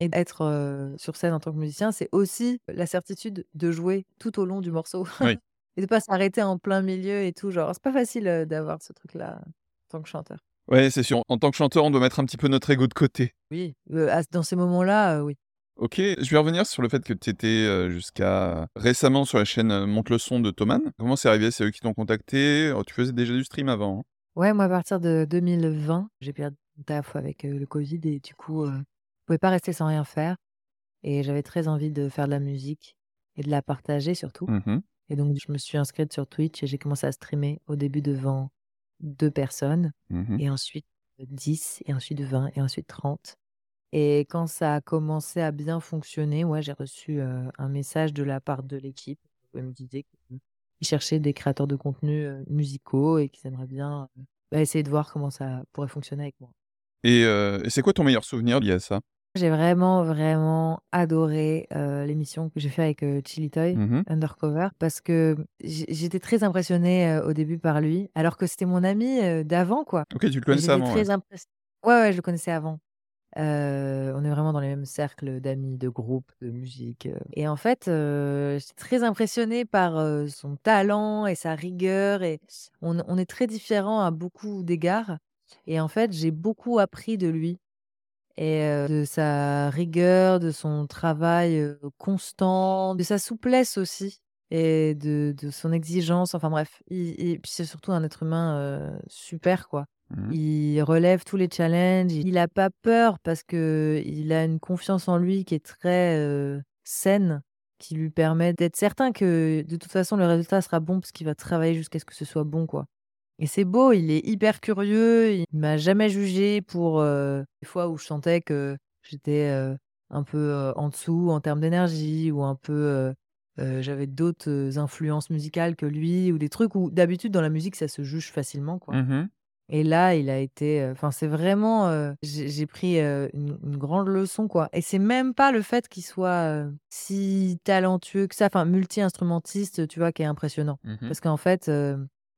et être, sur scène en tant que musicien, c'est aussi la certitude de jouer tout au long du morceau. Oui. et de pas s'arrêter en plein milieu et tout, genre, c'est pas facile, d'avoir ce truc-là, en tant que chanteur. Ouais, c'est sûr. En tant que chanteur, on doit mettre un petit peu notre ego de côté. Oui, dans ces moments-là, oui. OK, je vais revenir sur le fait que tu étais, jusqu'à récemment sur la chaîne, Monte le son de Thomann. Comment c'est arrivé? C'est eux qui t'ont contacté? Oh, tu faisais déjà du stream avant, hein? Ouais, moi, à partir de 2020, j'ai perdu mon taf avec, le covid et du coup, pouvais pas rester sans rien faire et j'avais très envie de faire de la musique et de la partager surtout Mmh mh. et donc je me suis inscrite sur Twitch et j'ai commencé à streamer au début devant 2 personnes Mmh mh. et ensuite, heu, 10 et ensuite 20 et ensuite 30 et quand ça a commencé à bien fonctionner, ouais, j'ai reçu, un message de la part de l'équipe où elle me disait qu'ils cherchaient des créateurs de contenus, heu, musicaux et qu'ils aimeraient bien, bah, essayer de voir comment ça pourrait fonctionner avec moi. Et c'est quoi ton meilleur souvenir lié à ça? J'ai vraiment, vraiment adoré, l'émission que j'ai fait avec, Chili Toy, Mmh mh. Undercover, parce que j'é j'étais très impressionnée, heu, au début par lui, alors que c'était mon ami, heu, d'avant, quoi. OK, tu le connaissais j'étais avant, ouais. très impress ouais, ouais, je le connaissais avant. Heu, on est vraiment dans les mêmes cercles d'amis, de groupes, de musique, heu et en fait, heu, j'étais très impressionnée par, heu, son talent et sa rigueur et on on est très différents à beaucoup d'égards et en fait, j'ai beaucoup appris de lui et de sa rigueur, de son travail, constant, de sa souplesse aussi et de de son exigence, enfin bref. Il et puis c'est surtout un être humain, super quoi. Mmh mh. Il relève tous les challenges, il a pas peur parce qu'il a une confiance en lui qui est très, saine, qui lui permet d'être certain que de toute façon le résultat sera bon parce qu'il va travailler jusqu'à ce que ce soit bon quoi. Et c'est beau, il est hyper curieux, il m'a jamais jugée pour, heu, les fois où je sentais que j'étais, heu, un peu, heu, en dessous en termes d'énergie ou un peu, heu, j'avais d'autres, influences musicales que lui ou des trucs où d'habitude dans la musique ça se juge facilement quoi. Mmh mh. Et là, il a été, enfin c'est vraiment, j'ai pris, une une grande leçon quoi et c'est même pas le fait qu'il soit, si talentueux que ça, enfin multi-instrumentiste, tu vois, qui est impressionnant. Mmh mh. Parce qu'en fait,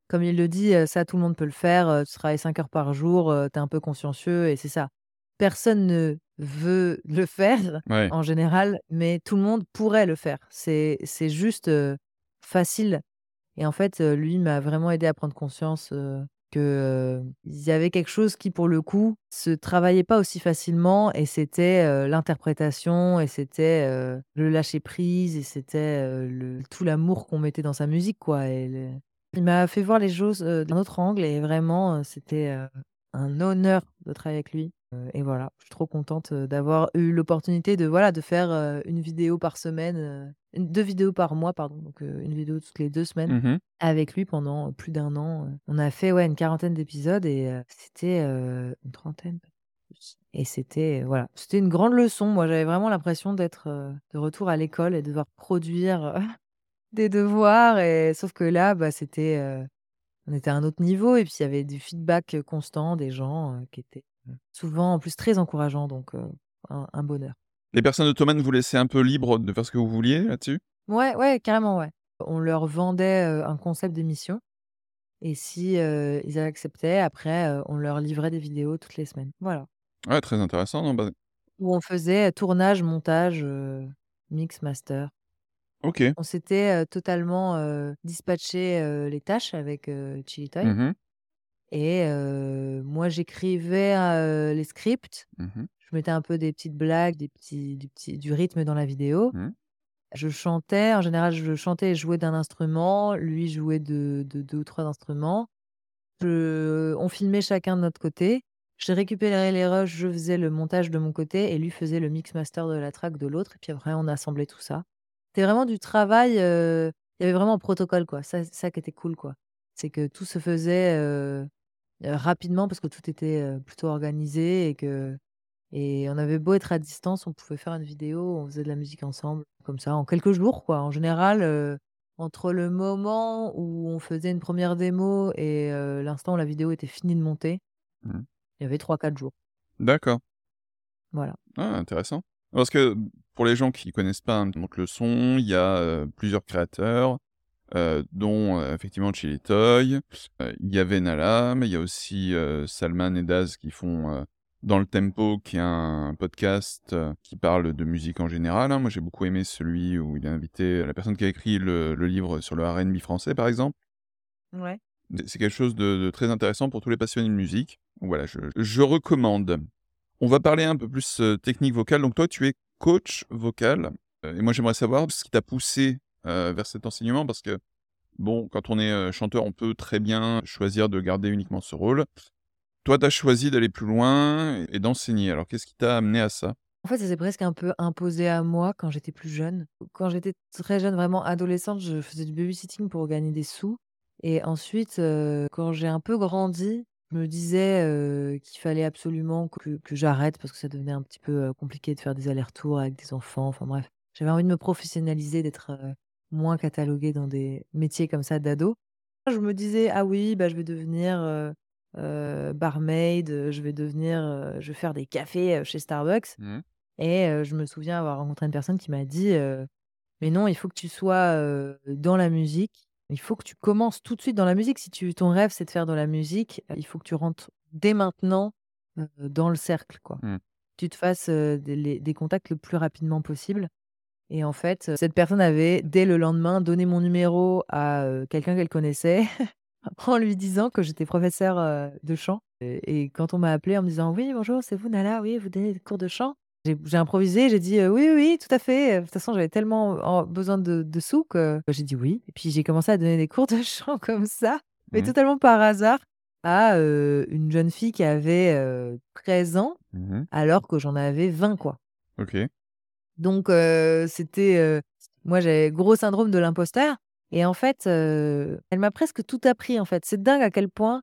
comme il le dit, heu, ça tout le monde peut le faire, heu, tu travailles 5 heures par jour, heu, tu es un peu consciencieux et c'est ça. Personne ne veut le faire Ouais. en général, mais tout le monde pourrait le faire. C'est c'est juste, heu, facile et en fait, heu, lui m'a vraiment aidé à prendre conscience, heu, que, heu, il y avait quelque chose qui, pour le coup, se travaillait pas aussi facilement et c'était, heu, l'interprétation et c'était, heu, le lâcher prise et c'était, heu, le tout l'amour qu'on mettait dans sa musique, quoi et le il m'a fait voir les choses, heu, d'un autre angle et vraiment, heu, c'était, heu, un honneur de travailler avec lui, et voilà. Je suis trop contente, d'avoir eu l'opportunité de, voilà, de faire, 1 vidéo par semaine, une 2 vidéos par mois, pardon, donc 1 vidéo toutes les 2 semaines Mmh mh. avec lui pendant, plus d'un an. On a fait, ouais, une quarantaine d'épisodes et c'était, une trentaine et c'était, voilà, c'était une grande leçon. Moi, j'avais vraiment l'impression d'être, de retour à l'école et de devoir produire, des devoirs et sauf que là, bah, c'était, heu, on était à un autre niveau et puis il y avait du feedback, constant des gens, qui étaient, souvent en plus très encourageants donc un un bonheur. Les personnes de Thomann vous laissaient un peu libre de faire ce que vous vouliez là-dessus? Ouais, ouais, carrément, ouais. On leur vendait, un concept d'émission et si, ils acceptaient, après, on leur livrait des vidéos toutes les semaines. Voilà. Ouais, très intéressant, non, bah Où on faisait, tournage, montage, mix, master. OK. On s'était, totalement, dispatché, les tâches avec, Chili Toy Mmh mh. et moi j'écrivais, les scripts. Mmh mh. Je mettais un peu des petites blagues, des petits du petit du rythme dans la vidéo. Mmh. Je chantais, en général, je chantais et jouais d'un instrument, lui jouait de de 2 ou 3 instruments. Je on filmait chacun de notre côté. Je récupérais les rushs, je faisais le montage de mon côté et lui faisait le mix master de la track de l'autre et puis après on assemblait tout ça. C'était vraiment du travail, heu, il y avait vraiment un protocole, quoi. Ça, c'est ça qui était cool, quoi. C'est que tout se faisait, heu heu, rapidement parce que tout était, heu, plutôt organisé et que et on avait beau être à distance, on pouvait faire une vidéo, on faisait de la musique ensemble, comme ça, en quelques jours, quoi. En général, heu, entre le moment où on faisait une première démo et heu, l'instant où la vidéo était finie de monter, Mmh. il y avait 3-4 jours. D'accord. Voilà. Ah, intéressant. Parce que, pour les gens qui connaissent pas, hein, donc le son, il y a, heu, plusieurs créateurs, heu, dont, heu, effectivement Chili Toy, il y a Venalam, il y a aussi, Salman et Daz qui font, dans le Tempo, qui est un podcast euh, qui parle de musique en général. hein. Moi, j'ai beaucoup aimé celui où il a invité la personne qui a écrit le, le livre sur le R&B français, par exemple. Ouais. C'est quelque chose de, de très intéressant pour tous les passionnés de musique. Voilà, je, je recommande. On va parler un peu plus euh, technique vocale. Donc toi, tu es coach vocal. Euh, et moi, j'aimerais savoir ce qui t'a poussé euh, vers cet enseignement parce que, bon, quand on est euh, chanteur, on peut très bien choisir de garder uniquement ce rôle. Toi, tu as choisi d'aller plus loin et, d'enseigner. Alors, qu'est-ce qui t'a amené à ça? En fait, ça s'est presque un peu imposé à moi quand j'étais plus jeune. Quand j'étais très jeune, vraiment adolescente, je faisais du babysitting pour gagner des sous. Et ensuite, quand j'ai un peu grandi, je me disais qu'il fallait absolument que, que j'arrête parce que ça devenait un petit peu compliqué de faire des allers-retours avec des enfants. Enfin bref, j'avais envie de me professionnaliser, d'être moins cataloguée dans des métiers comme ça d'ado. Je me disais, ah oui, bah, je vais devenir barmaid, je vais devenir, je vais faire des cafés chez Starbucks. Et euh, je me souviens avoir rencontré une personne qui m'a dit, mais non, il faut que tu sois dans la musique. Il faut que tu commences tout de suite dans la musique. Si tu, ton rêve, c'est de faire de la musique, euh, il faut que tu rentres dès maintenant euh, dans le cercle, quoi. Mm. Tu te fasses euh, des, les- des contacts le plus rapidement possible. Et en fait, cette personne avait, dès le lendemain, donné mon numéro à quelqu'un qu'elle connaissait en lui disant que j'étais professeur de chant. Et, et quand on m'a appelé en me disant Oui, bonjour, c'est vous, Nala, oui, vous donnez des cours de chant? J'ai j'ai improvisé, j'ai dit euh, Oui, oui, tout à fait. De toute façon, j'avais tellement en- besoin de, de sous que j'ai dit oui. Et puis j'ai commencé à donner des cours de chant comme ça, mais Mhm. totalement par hasard, à euh, une jeune fille qui avait euh, 13 ans, Mhm. alors que j'en avais 20, quoi. Ok. Donc, c'était, moi, j'avais gros syndrome de l'imposteur et en fait, elle m'a presque tout appris, en fait. C'est dingue à quel point,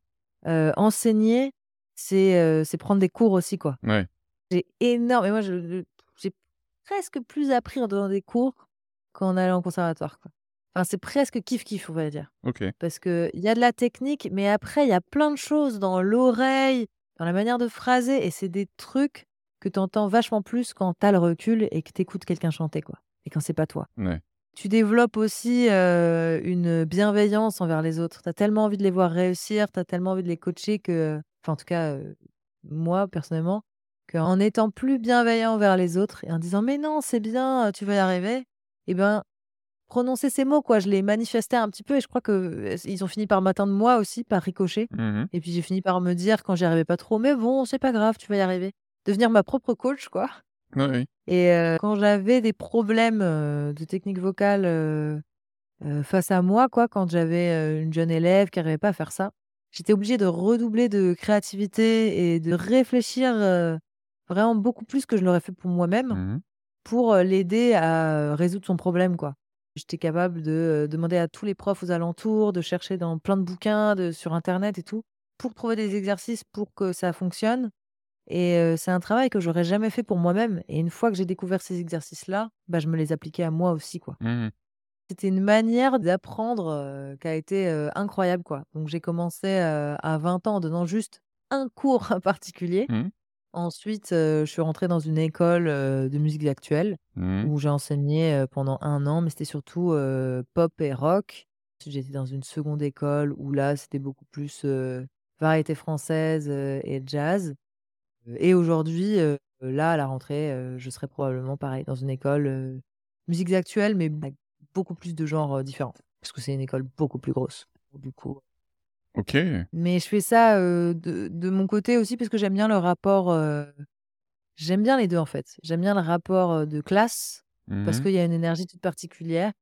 enseigner, c'est prendre des cours aussi, quoi. Ouais. J'ai énorme et moi, je j'ai presque plus appris en donnant des cours qu'en allant au conservatoire, quoi. Enfin, c'est presque kiff-kiff, on va dire. Ok. Parce qu'il y a de la technique, mais après, il y a plein de choses dans l'oreille, dans la manière de phraser et c'est des trucs que tu entends vachement plus quand tu as le recul et que tu écoutes quelqu'un chanter, quoi. Et quand c'est pas toi. Ouais. Tu développes aussi euh, une bienveillance envers les autres. Tu as tellement envie de les voir réussir, tu as tellement envie de les coacher que, enfin, en tout cas, euh, moi, personnellement, qu'en étant plus bienveillant envers les autres et en disant mais non, c'est bien, tu vas y arriver, eh ben, prononcer ces mots, quoi. Je les manifestais un petit peu et je crois que euh, ils ont fini par m'atteindre moi aussi, par ricochet. Mhm. Et puis j'ai fini par me dire quand j'y arrivais pas trop, mais bon, c'est pas grave, tu vas y arriver. Devenir ma propre coach, quoi. Oui. Et euh, quand j'avais des problèmes euh, de technique vocale euh, euh, face à moi, quoi, quand j'avais euh, une jeune élève qui n'arrivait pas à faire ça, j'étais obligée de redoubler de créativité et de réfléchir euh, vraiment beaucoup plus que je l'aurais fait pour moi-même Mhm. pour l'aider à résoudre son problème, quoi. J'étais capable de demander à tous les profs aux alentours, de chercher dans plein de bouquins, de, sur Internet et tout, pour trouver des exercices pour que ça fonctionne. Et euh, c'est un travail que j'aurais jamais fait pour moi-même. Et une fois que j'ai découvert ces exercices-là, bah, je me les appliquais à moi aussi, quoi. Mhm. C'était une manière d'apprendre euh, qui a été euh, incroyable, quoi. Donc j'ai commencé à 20 ans en donnant juste un cours particulier. Mhm. Ensuite, je suis rentrée dans une école de musique actuelle Mhm. où j'ai enseigné pendant un an, mais c'était surtout pop et rock. Ensuite, j'étais dans une seconde école où là, c'était beaucoup plus variété française et jazz. Et aujourd'hui, là, à la rentrée, je serai probablement pareil dans une école euh, musiques actuelles, mais avec beaucoup plus de genres différents, parce que c'est une école beaucoup plus grosse. Du coup, Ok. mais je fais ça euh, de, de mon côté aussi parce que j'aime bien le rapport. euh, j'aime bien les deux en fait. J'aime bien le rapport euh, de classe parce Mhm. qu'il y a une énergie toute particulière.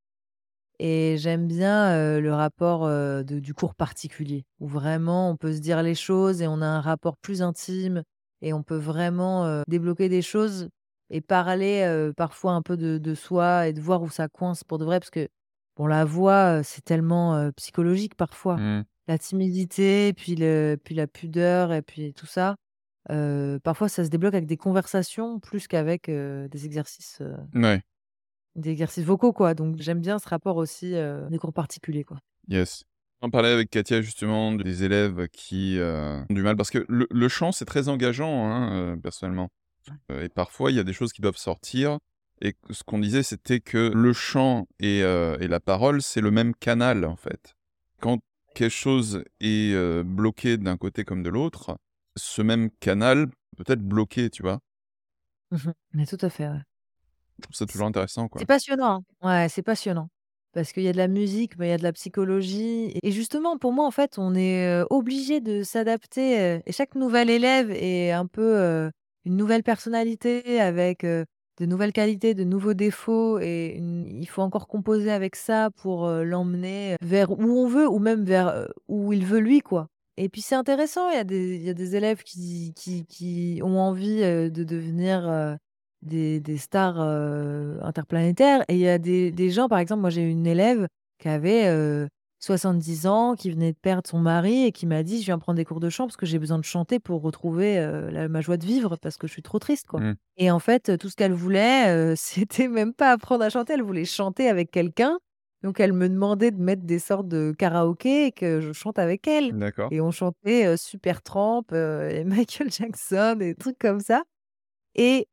Et j'aime bien euh, le rapport euh, de- du cours particulier, où vraiment on peut se dire les choses et on a un rapport plus intime et on peut vraiment euh, débloquer des choses et parler euh, parfois un peu de, de soi et de voir où ça coince pour de vrai, parce que bon, la voix, euh, c'est tellement euh, psychologique parfois. Mhm. La timidité, puis, le, puis la pudeur et puis tout ça. euh, parfois, ça se débloque avec des conversations plus qu'avec euh, des exercices. euh, Ouais. des exercices vocaux, quoi. Donc j'aime bien ce rapport aussi, des cours particuliers, quoi. Yes. On parlait avec Katia justement des élèves qui euh, ont du mal parce que le, le chant c'est très engageant hein, euh, personnellement. Euh, et parfois il y a des choses qui doivent sortir et que ce qu'on disait c'était que le chant et, euh, et la parole c'est le même canal en fait. Quand quelque chose est euh, bloqué d'un côté comme de l'autre, ce même canal peut-être bloquer, tu vois? Mmh Mais tout à fait, ouais. Je trouve ça toujours intéressant, quoi. C'est passionnant, hein. Ouais, c'est passionnant. Parce qu'il y a de la musique, mais il y a de la psychologie et justement pour moi, en fait, on est, obligé de s'adapter, et chaque nouvel élève est un peu, une nouvelle personnalité avec, de nouvelles qualités, de nouveaux défauts et il faut encore composer avec ça pour, heu, l'emmener vers où on veut ou même vers, heu, où il veut lui, quoi. Et puis c'est intéressant, il y a des y a des élèves qui qui qui ont envie, heu, de devenir, des des stars, interplanétaires et il y a des des gens par exemple, moi j'ai une élève qui avait, 70 ans, qui venait de perdre son mari et qui m'a dit: «Je viens prendre des cours de chant parce que j'ai besoin de chanter pour retrouver, la ma joie de vivre parce que je suis trop triste, quoi» Mmh. et en fait, tout ce qu'elle voulait, c'était même pas apprendre à chanter, elle voulait chanter avec quelqu'un. Donc elle me demandait de mettre des sortes de karaokés et que je chante avec elle. Et on chantait, heu, Supertramp, heu et Michael Jackson et des trucs comme ça. Et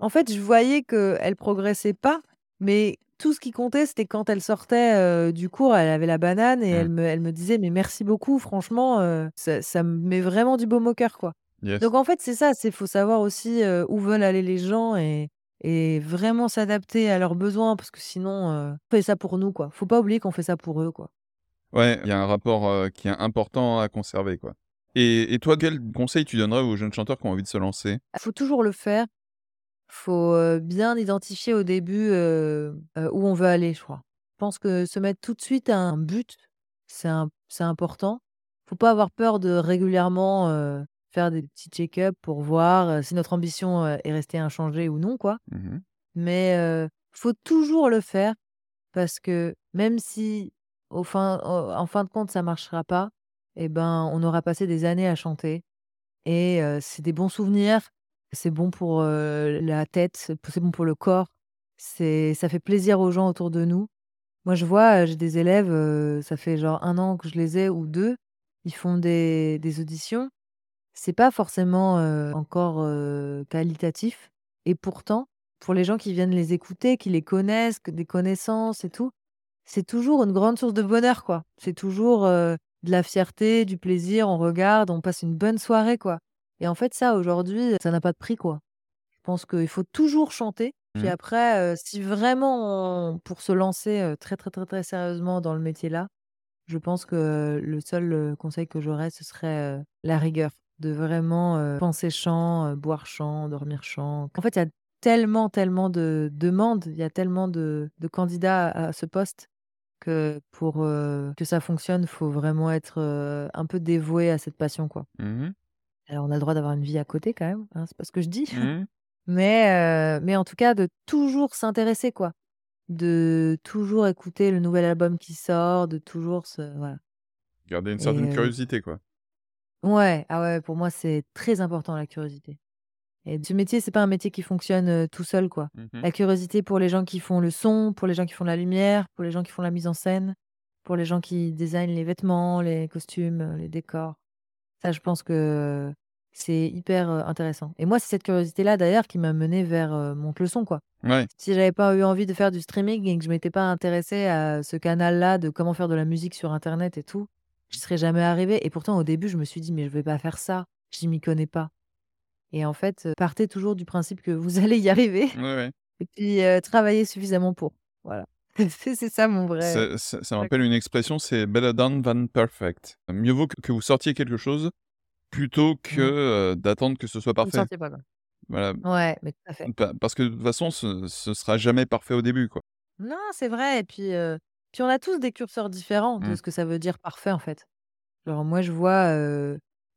en fait, je voyais qu'elle progressait pas, mais tout ce qui comptait, c'était quand elle sortait, heu, du cours, elle avait la banane et Mmh. elle me elle me disait: «Mais merci beaucoup, franchement, heu, ça ça me met vraiment du baume au cœur, quoi». Yes. Donc en fait, c'est ça, c'est faut savoir aussi, heu, où veulent aller les gens et et vraiment s'adapter à leurs besoins parce que sinon, on fait ça pour nous, quoi. Faut pas oublier qu'on fait ça pour eux, quoi. Ouais, il y a un rapport, qui est important à conserver, quoi et et toi, quel conseil tu donnerais aux jeunes chanteurs qui ont envie de se lancer? Faut toujours le faire. Faut, heu, bien identifier au début, heu heu, où on veut aller, je crois. Je pense que se mettre tout de suite un but, c'est im c'est important. Faut pas avoir peur de régulièrement, heu, faire des petits check-up pour voir, heu, si notre ambition, heu, est restée inchangée ou non, quoi. Mmh Mais, heu, faut toujours le faire parce que même si au fin au en fin de compte ça marchera pas et ben, on aura passé des années à chanter et heu, c'est des bons souvenirs, c'est bon pour, la tête, c'est bon pour le corps, c'est ça fait plaisir aux gens autour de nous. Moi, je vois, j'ai des élèves, ça fait genre un an que je les ai ou 2, ils font des des auditions. C'est pas forcément, encore, qualitatif et pourtant, pour les gens qui viennent les écouter, qui les connaissent, que des connaissances et tout, c'est toujours une grande source de bonheur, quoi. C'est toujours, de la fierté, du plaisir, on regarde, on passe une bonne soirée, quoi et en fait, ça, aujourd'hui, ça n'a pas de prix, quoi. Je pense qu'il faut toujours chanter, puis mh. après, si vraiment on pour se lancer, très, très, très, très sérieusement dans le métier-là, je pense que le seul, conseil que j'aurais, ce serait, la rigueur, de vraiment, penser chant, boire chant, dormir chant. En fait, il y a tellement, tellement de demandes, il y a tellement de de candidats à ce poste que pour, que ça fonctionne, faut vraiment être, un peu dévoué à cette passion, quoi. Mmh Alors on a le droit d'avoir une vie à côté quand même, hein, c'est pas ce que je dis, Mmh mais en tout cas de toujours s'intéresser, quoi. De toujours écouter le nouvel album qui sort, de toujours se voilà Garder une et certaine curiosité, quoi. ouais, ah ouais, pour moi, c'est très important la curiosité et ce métier, c'est pas un métier qui fonctionne, tout seul, quoi. Mmh La curiosité pour les gens qui font le son, pour les gens qui font la lumière, pour les gens qui font la mise en scène, pour les gens qui designent les vêtements, les costumes, les décors. Ça, je pense que c'est hyper, intéressant et moi, c'est cette curiosité-là d'ailleurs qui m'a menée vers, heu, Monte le son, quoi. Ouais. Si j'avais pas eu envie de faire du streaming et que je m'étais pas intéressée à ce canal-là de comment faire de la musique sur internet et tout, j'y serais jamais arrivée et pourtant au début, je me suis dit: «Mais je vais pas faire ça, je m'y connais pas» et en fait, partez toujours du principe que vous allez y arriver Ouais, ouais. et puis, travaillez suffisamment pour. Voilà. C'est ça mon vrai Ça ça ça me rappelle une expression, c'est better done than perfect. Mieux vaut que que vous sortiez quelque chose plutôt que, mmh. heu, d'attendre que ce soit Vous parfait. sentiez pas, quoi. Voilà, Ouais, mais tout à fait. pa parce que de toute façon, ce ce sera jamais parfait au début, quoi. Non, c'est vrai et puis, heu, puis on a tous des curseurs différents de Mmh. ce que ça veut dire parfait, en fait. Genre moi je vois,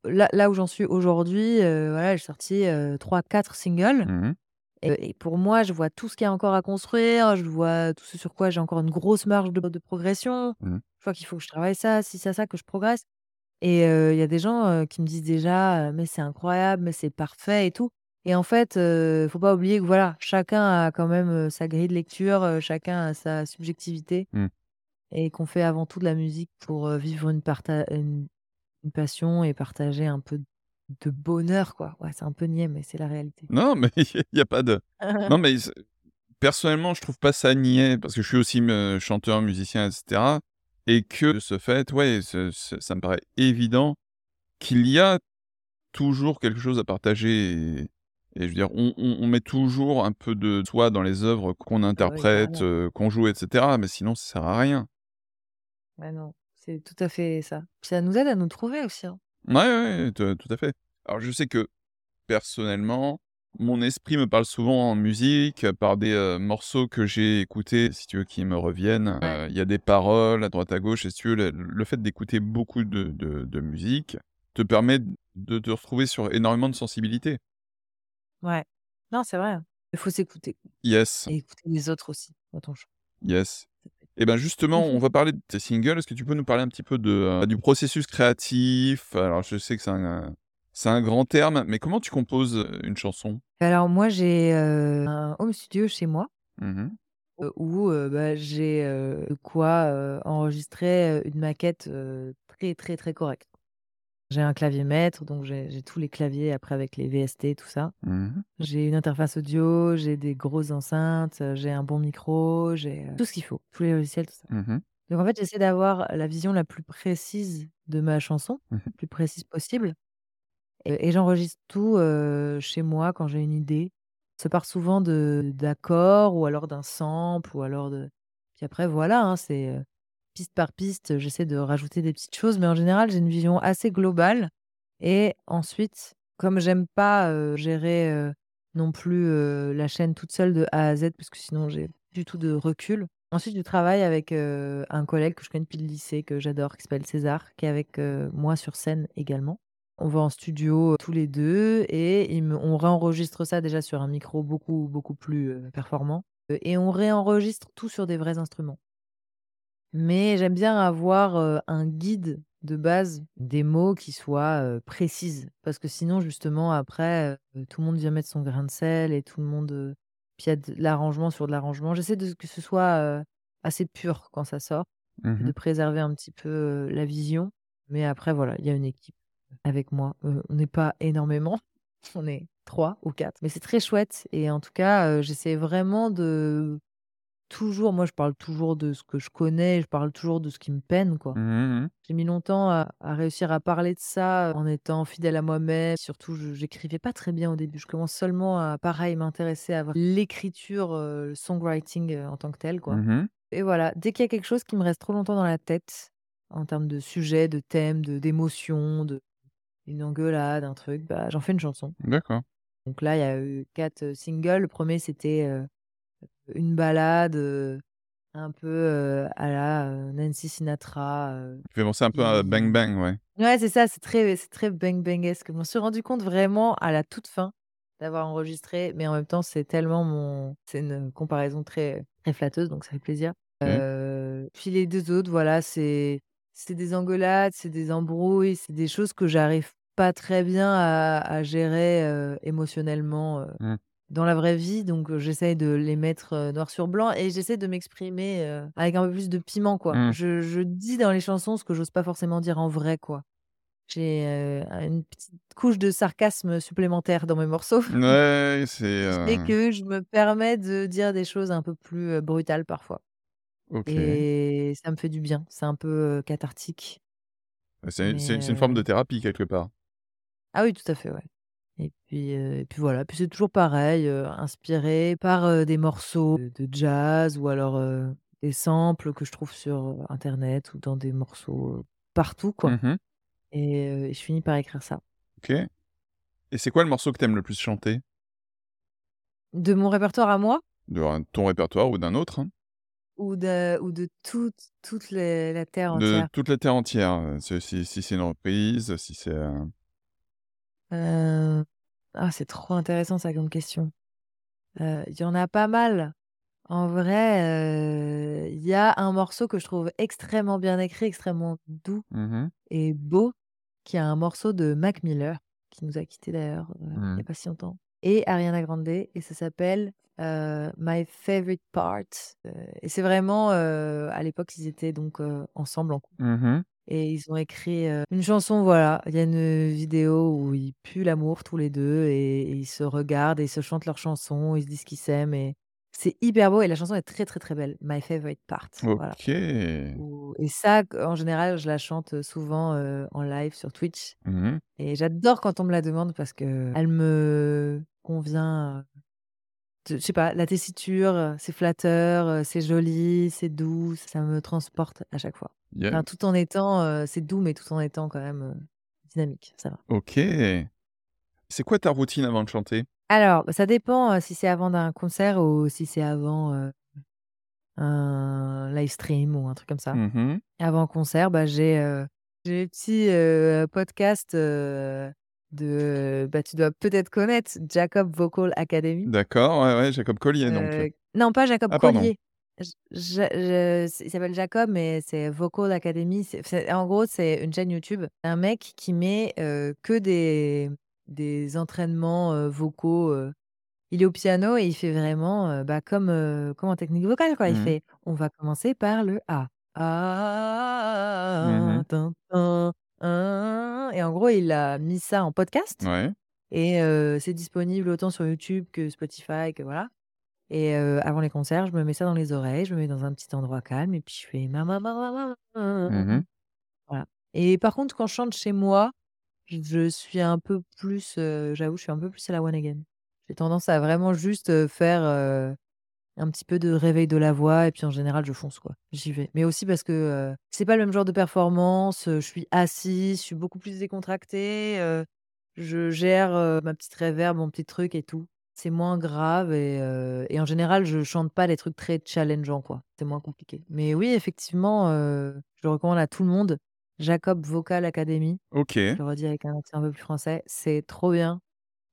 là là où j'en suis aujourd'hui, voilà, j'ai sorti, heu, 3-4 singles Mmh et pour moi, je vois tout ce qu'il y a encore à construire, je vois tout ce sur quoi j'ai encore une grosse marge de de progression. Mmh. Je vois qu'il faut que je travaille ça, ci, ça, ça, que je progresse et il y a des gens, qui me disent déjà, heu: «Mais c'est incroyable, mais c'est parfait et tout» et en fait, heu, faut pas oublier que voilà, chacun a quand même, sa grille de lecture, chacun a sa subjectivité Mmh. et qu'on fait avant tout de la musique pour, vivre une une une passion et partager un peu de bonheur, quoi. Ouais, c'est un peu niais, mais c'est la réalité. Non, mais il y a pas de non, mais personnellement, je trouve pas ça niais parce que je suis aussi chanteur, musicien et cetera et que de ce fait, ouais, ça me paraît évident qu'il y a toujours quelque chose à partager et et je veux dire, on on on met toujours un peu de soi dans les œuvres qu'on Ah bah oui, interprète, heu, qu'on joue et cetera, mais sinon ça sert à rien. Ouais, non, c'est tout à fait ça. Puis ça nous aide à nous trouver aussi, hein. Ouais, tout à fait. Alors je sais que, personnellement, mon esprit me parle souvent en musique, par des, heu, morceaux que j'ai écoutés, si tu veux, qui me reviennent. Ouais. Heu, il y a des paroles à droite à gauche et si tu veux, le le fait d'écouter beaucoup de de de musique te permet de te retrouver sur énormément de sensibilités. Ouais. Non, c'est vrai, hein. Il faut s'écouter Yes. et écouter les autres aussi dans ton choix. Yes. Et ben, justement, on va parler de tes singles. Est-ce que tu peux nous parler un petit peu de, heu, du processus créatif? Alors je sais que c'est un c'est un grand terme, mais comment tu composes, heu, une chanson? Alors moi, j'ai, un home studio chez moi Mmh où, bah, j'ai, de quoi, enregistrer, une maquette, très, très, très correcte. J'ai un clavier maître, donc j'ai tous les claviers après avec les VST, tout ça. Mmh mh. J'ai une interface audio, j'ai des grosses enceintes, heu, j'ai un bon micro, j'ai, heu, tout ce qu'il faut, tous les logiciels, tout ça. Mmh mh. Donc en fait, j'essaie d'avoir la vision la plus précise de ma chanson, Mmh mh. plus précise possible et et j'enregistre tout, heu, chez moi quand j'ai une idée. Ça part souvent d'accords ou alors d'un sample ou alors de puis après voilà, hein, c'est, piste par piste, j'essaie de rajouter des petites choses, mais en général, j'ai une vision assez globale et ensuite, comme j'aime pas, gérer, non plus, la chaîne toute seule de A à Z parce que sinon j'ai du tout de recul. Ensuite, je travaille avec, un collègue que je connais depuis le lycée, que j'adore, qui s'appelle César, qui est avec, moi sur scène également. On va en studio, tous les 2 et on réenregistre ça déjà sur un micro beaucoup, beaucoup plus, performant, et on réenregistre tout sur des vrais instruments. Mais j'aime bien avoir, un guide de base, des mots qui soient, heu, précises parce que sinon justement après, tout le monde vient mettre son grain de sel et tout le monde, heu puis il y a de l'arrangement sur de l'arrangement. J'essaie de que ce soit, assez pur quand ça sort Mmh de préserver un petit peu, la vision. Mais après voilà, il y a une équipe avec moi. On n'est pas énormément, on est 3 ou 4, mais c'est très chouette et en tout cas, j'essaie vraiment de toujours moi je parle toujours de ce que je connais, je parle toujours de ce qui me peine, quoi. Mmh mh, mmh. J'ai mis longtemps à à réussir à parler de ça, en étant fidèle à moi-même. Surtout, je j'écrivais pas très bien au début. Je commence seulement à, pareil, m'intéresser à l'écriture, heu, le songwriting, heu, en tant que tel, quoi Mmh mh. et voilà, dès qu'il y a quelque chose qui me reste trop longtemps dans la tête, en termes de sujet, de thème, d'émotion, de une engueulade, un truc, bah, j'en fais une chanson. D'accord. Donc là, il y a eu 4, heu, singles. Le 1er c'était, une ballade, heu, un peu, à la, Nancy Sinatra, Ça fait penser un peu à Bang Bang, ouais. ouais, c'est ça, c'est très c'est très Bang Bangesque. Je m'en suis rendu compte vraiment à la toute fin d'avoir enregistré, mais en même temps, c'est tellement mon c'est une comparaison très très flatteuse, donc ça fait plaisir. Puis les 2 autres, voilà, c'est c'est des engueulades, c'est des embrouilles, c'est des choses que j'arrive pas très bien à à gérer, émotionnellement, Mmh. Dans la vraie vie, donc j'essaye de les mettre, noir sur blanc et j'essaie de m'exprimer, avec un peu plus de piment, quoi. Mmh. Je je dis dans les chansons ce que j'ose pas forcément dire en vrai, quoi. J'ai, une petite couche de sarcasme supplémentaire dans mes morceaux Ouais, c'est, heu que je me permets de dire des choses un peu plus, brutales parfois OK. et ça me fait du bien. C'est un peu, cathartique. Bah, c'est c'est une forme de thérapie quelque part. Ah oui, tout à fait, ouais et puis, heu et puis voilà, puis c'est toujours pareil, heu, inspiré par, heu, des morceaux de de jazz ou alors, heu, des samples que je trouve sur, internet ou dans des morceaux, heu, partout, quoi Mmh mh. et heu et je finis par écrire ça. OK et c'est quoi le morceau que tu aimes le plus chanter? De mon répertoire à moi? De un ton répertoire ou d'un autre, hein? Ou de ou de toute toute les la terre De entière? toute la terre entière, heu, si si c'est une reprise, si c'est, heu Heu, ah, c'est trop intéressant ça comme question. Heu, il y en a pas mal. En vrai, heu, il y a un morceau que je trouve extrêmement bien écrit, extrêmement doux Mmh mh. et beau, qui est un morceau de Mac Miller, qui nous a quittés d'ailleurs, il y Mmh. a pas si longtemps et Ariana Grande et ça s'appelle, My Favorite Part, et c'est vraiment, à l'époque, ils étaient donc, ensemble en couple Mmh mh. Et ils ont écrit, heu, une chanson, voilà. Il y a une vidéo où ils puent l'amour tous les 2 et et ils se regardent et ils se chantent leurs chansons. Ils se disent qu'ils s'aiment et C'est hyper beau et la chanson est très, très, très belle. My favorite part, voilà. OK. Ou et ça, q en général, je la chante, souvent, heu, en live sur Twitch Mmh mh. et j'adore quand on me la demande parce qu'elle me convient, je sais pas, la tessiture, c'est flatteur, c'est joli, c'est doux, ça me transporte à chaque fois. Yeah. Enfin, tout en étant, c'est doux, mais tout en étant quand même, dynamique, ça va. OK. C'est quoi ta routine avant de chanter? Alors, bah, ça dépend, si c'est avant d'un concert ou si c'est avant, un live stream ou un truc comme ça. Mmh mh. Avant concert, bah, j'ai, j'ai podcasts, heu, de, bah, tu dois peut-être connaître Jacob Vocal Academy? D'accord, ouais, ouais, Jacob Collier donc? Non, pas Jacob Ah. Collier. J je je il s'appelle Jacob, mais c'est Vocal Academy. C'est c'est en gros, c'est une chaîne YouTube. Un mec qui met, heu, que des des entraînements, heu, vocaux, heu, il est au piano et il fait vraiment, bah, comme, comme en technique vocale, quoi. Il Mmh mh. fait: «On va commencer par le A. Mmh A mh. tin tin in» et en gros, il a mis ça en podcast Ouais. et c'est disponible autant sur YouTube que Spotify, que voilà et avant les concerts, je me mets ça dans les oreilles, je me mets dans un petit endroit calme et puis je fais ma ma ma ma ma Mmh voilà et par contre, quand je chante chez moi, je suis un peu plus, j'avoue, je suis un peu plus à la One Again. J'ai tendance à vraiment juste, faire, un petit peu de réveil de la voix et puis en général, je fonce, quoi. J'y vais. Mais aussi parce que, c'est pas le même genre de performance, je suis assise, je suis beaucoup plus décontractée, je gère, ma petite réverb, mon petit truc et tout. C'est moins grave et heu et en général, je chante pas les trucs très challengeants, quoi. C'est moins compliqué. Mais oui, effectivement, heu, je le recommande à tout le monde. Jacob Vocal Academy. Je OK. le redis avec un accent un peu plus français, c'est trop bien.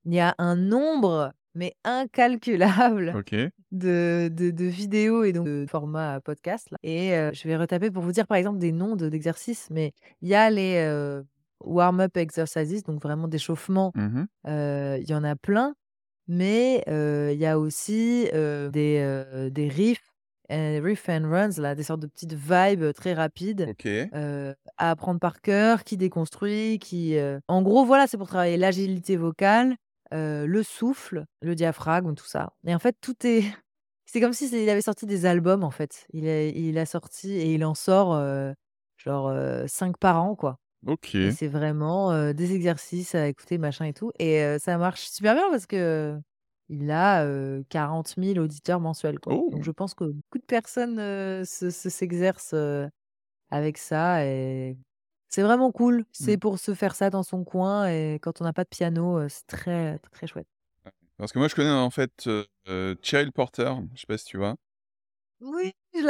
Il y a un nombre, mais incalculable OK. de de de vidéos et donc de formats podcast là et heu, je vais retaper pour vous dire, par exemple, des noms de d'exercices, mais il y a les, heu, warm up exercises, donc vraiment d'échauffement, Mmh mh. heu, il y en a plein, mais il y a aussi, des, des riffs, riff and runs là, des sortes de petites vibes très rapides, à apprendre par cœur, qui déconstruit, qui, en gros, voilà, c'est pour travailler l'agilité vocale, le souffle, le diaphragme, tout ça. Et en fait, tout est c'est comme si c'est il avait sorti des albums, en fait. Il a il a sorti et il en sort, genre, 5 par an, quoi et c'est vraiment, des exercices à écouter, machin et tout et ça marche super bien parce qu'il a, heu, 40 000 auditeurs mensuels, quoi. Donc Oh! je pense que beaucoup de personnes, se se s'exercent, avec ça et c'est vraiment cool. C'est Mmh. pour se faire ça dans son coin et quand on n'a pas de piano, c'est très, très chouette. Parce que moi, je connais, en fait, Cheryl Porter, je sais pas si tu vois? Oui, je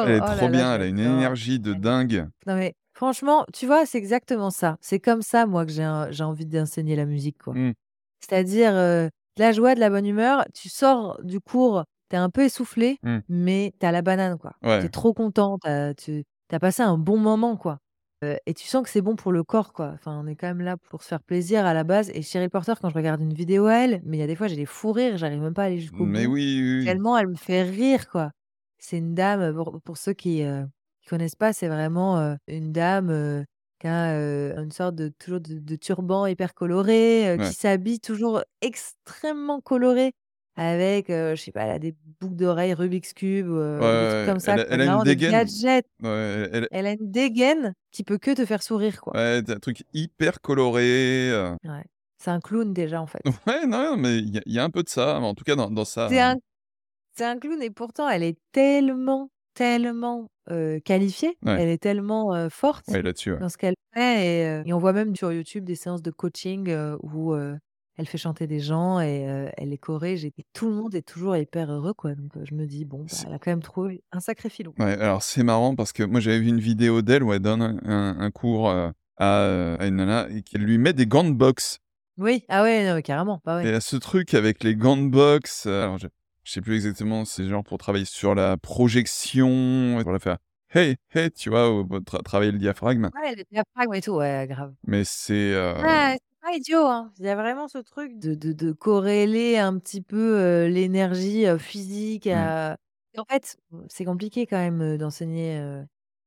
Elle l'adore! est Oh là trop là, je bien, elle a une l'adore. énergie de Elle dingue. non mais franchement, tu vois, c'est exactement ça. C'est comme ça, moi, que j'ai un j'ai envie d'enseigner la musique, quoi. Mmh. C'est-à-dire, heu, de la joie, de la bonne humeur, tu sors du cours, tu es un peu essoufflé, Mmh. mais tu as la banane, quoi. Tu es Ouais. trop content, tu as tu tu as passé un bon moment, quoi, heu et tu sens que c'est bon pour le corps, quoi. Enfin, on est quand même là pour se faire plaisir à la base et Cheryl Porter, quand je regarde une vidéo à elle, mais il y a des fois, j'ai des fous rires, j'arrive même pas à aller jusqu'au Mais bout, oui, oui, oui. tellement elle me fait rire, quoi. C'est une dame, pour pour ceux qui, heu, qui connaissent pas, c'est vraiment, une dame, heu, qui a, une sorte de toujours de de turban hyper coloré, Ouais. qui s'habille toujours extrêmement coloré avec, je sais pas, elle a des boucles d'oreilles Rubik's Cube, Ouais, des trucs comme ça, elle elle a une dégaine. gadgets. Ouais, elle Elle a une dégaine qui peut que te faire sourire, quoi. Ouais, un truc hyper coloré, Ouais, c'est un clown déjà, en fait. Ouais, non, mais il y a il y a un peu de ça, en tout cas dans dans C'est un c'est un clown et pourtant elle est tellement, tellement, qualifiée, Ouais. elle est tellement, forte Ouais, là-dessus, ouais. dans ce qu'elle fait et on voit même sur YouTube des séances de coaching, où, elle fait chanter des gens et elle les corrige et tout le monde est toujours hyper heureux, quoi. Donc je me dis: «Bon, bah, elle a quand même trouvé un sacré filon». Alors c'est marrant parce que moi, j'avais vu une vidéo d'elle où elle donne un un un cours, à, une nana et qu'elle lui met des gants de boxe. Oui, ah ouais, non carrément, bah Et elle a ce truc avec les gants de boxe, alors je je sais plus exactement, c'est genre pour travailler sur la projection, pour la faire: «Hey, hey», tu vois? Tra travailler le diaphragme. Ouais, le diaphragme et tout, ouais, grave. Mais c'est, Ouais, c'est pas idiot, hein. Il y a vraiment ce truc de de de corréler un petit peu, heu, l'énergie, heu, physique Mmh. à et en fait, c'est compliqué quand même, d'enseigner,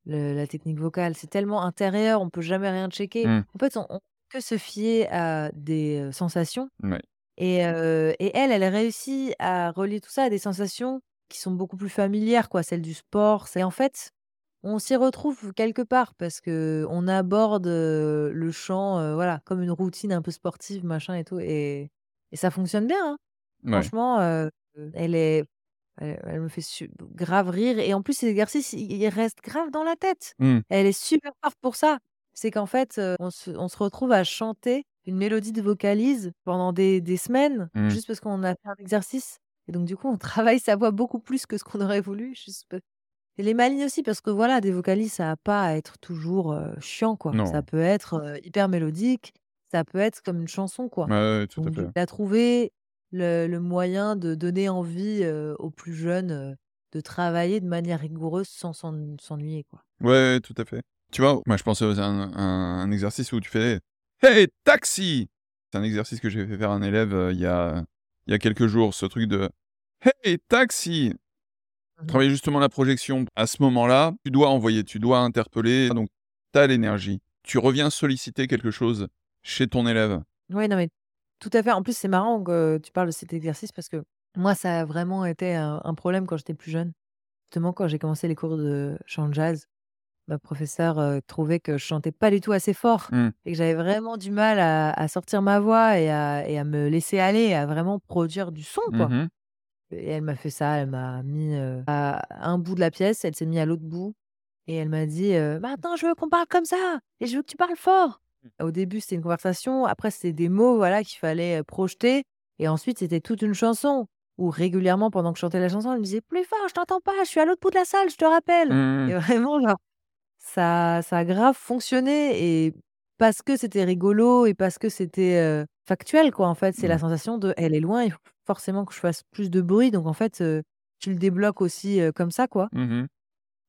la technique vocale. C'est tellement intérieur, on peut jamais rien checker. Mmh. En fait, on on que se fier à des, sensations Ouais. Et elle, elle réussit à relier tout ça à des sensations qui sont beaucoup plus familières, quoi, celles du sport. C'est en fait, on s'y retrouve quelque part parce qu'on aborde, heu, le chant, voilà, comme une routine un peu sportive, machin et tout et et ça fonctionne bien, hein. Ouais. Franchement, elle est elle elle me fait su grave rire et en plus, ces exercices, ils ils restent grave dans la tête. Mmh. Elle est super forte pour ça. C'est qu'en fait, on se on se retrouve à chanter une mélodie de vocalises pendant des des semaines, Mmh. juste parce qu'on a fait un exercice et donc du coup, on travaille sa voix beaucoup plus que ce qu'on aurait voulu, pa et les malines aussi parce que voilà, des vocalises, ça a pas à être toujours, chiant, quoi. Ça Non. peut être, hyper mélodique, ça peut être comme une chanson, quoi. Ouais, ouais, tout à Donc fait. a trouvé le le moyen de donner envie, aux plus jeunes, de travailler de manière rigoureuse sans s'en s'ennuyer, quoi. Ouais, tout à fait. Tu vois, moi, je pensais un un un exercice où tu fais: «Hey, taxi!» c'est un exercice que j'ai fait faire à un élève, heu, il y a il y a quelques jours, ce truc de: «Hey, taxi!» Mmh mh. travailler justement la projection. À ce moment-là, tu dois envoyer, tu dois interpeller, donc tu as l'énergie. Tu reviens solliciter quelque chose chez ton élève. Ouais, non, mais tout à fait. En plus, c'est marrant que tu parles de cet exercice parce que moi, ça a vraiment été un un problème quand j'étais plus jeune. Justement, quand j'ai commencé les cours de chant jazz, ma professeure, trouvait que je chantais pas du tout assez fort Mmh. et que j'avais vraiment du mal à à sortir ma voix et à et à me laisser aller, à vraiment produire du son, Mmh quoi. Et elle m'a fait ça, elle m'a mis, à un bout de la pièce, elle s'est mise à l'autre bout et elle m'a dit, heu: «Maintenant, je veux qu'on parle comme ça et je veux que tu parles fort». Au début, c'était une conversation, après c'était des mots, voilà, qu'il fallait, projeter et ensuite c'était toute une chanson où régulièrement pendant que je chantais la chanson, elle me disait: «Plus fort, je t'entends pas, je suis à l'autre bout de la salle, je te rappelle» Mmh et vraiment genre ça ça a grave fonctionné et parce que c'était rigolo et parce que c'était, factuel, quoi, en fait. C'est la Ouais. sensation de: «Elle est loin, il faut forcément que je fasse plus de bruit», donc en fait, tu le débloques aussi, comme ça, quoi. Mmh mh.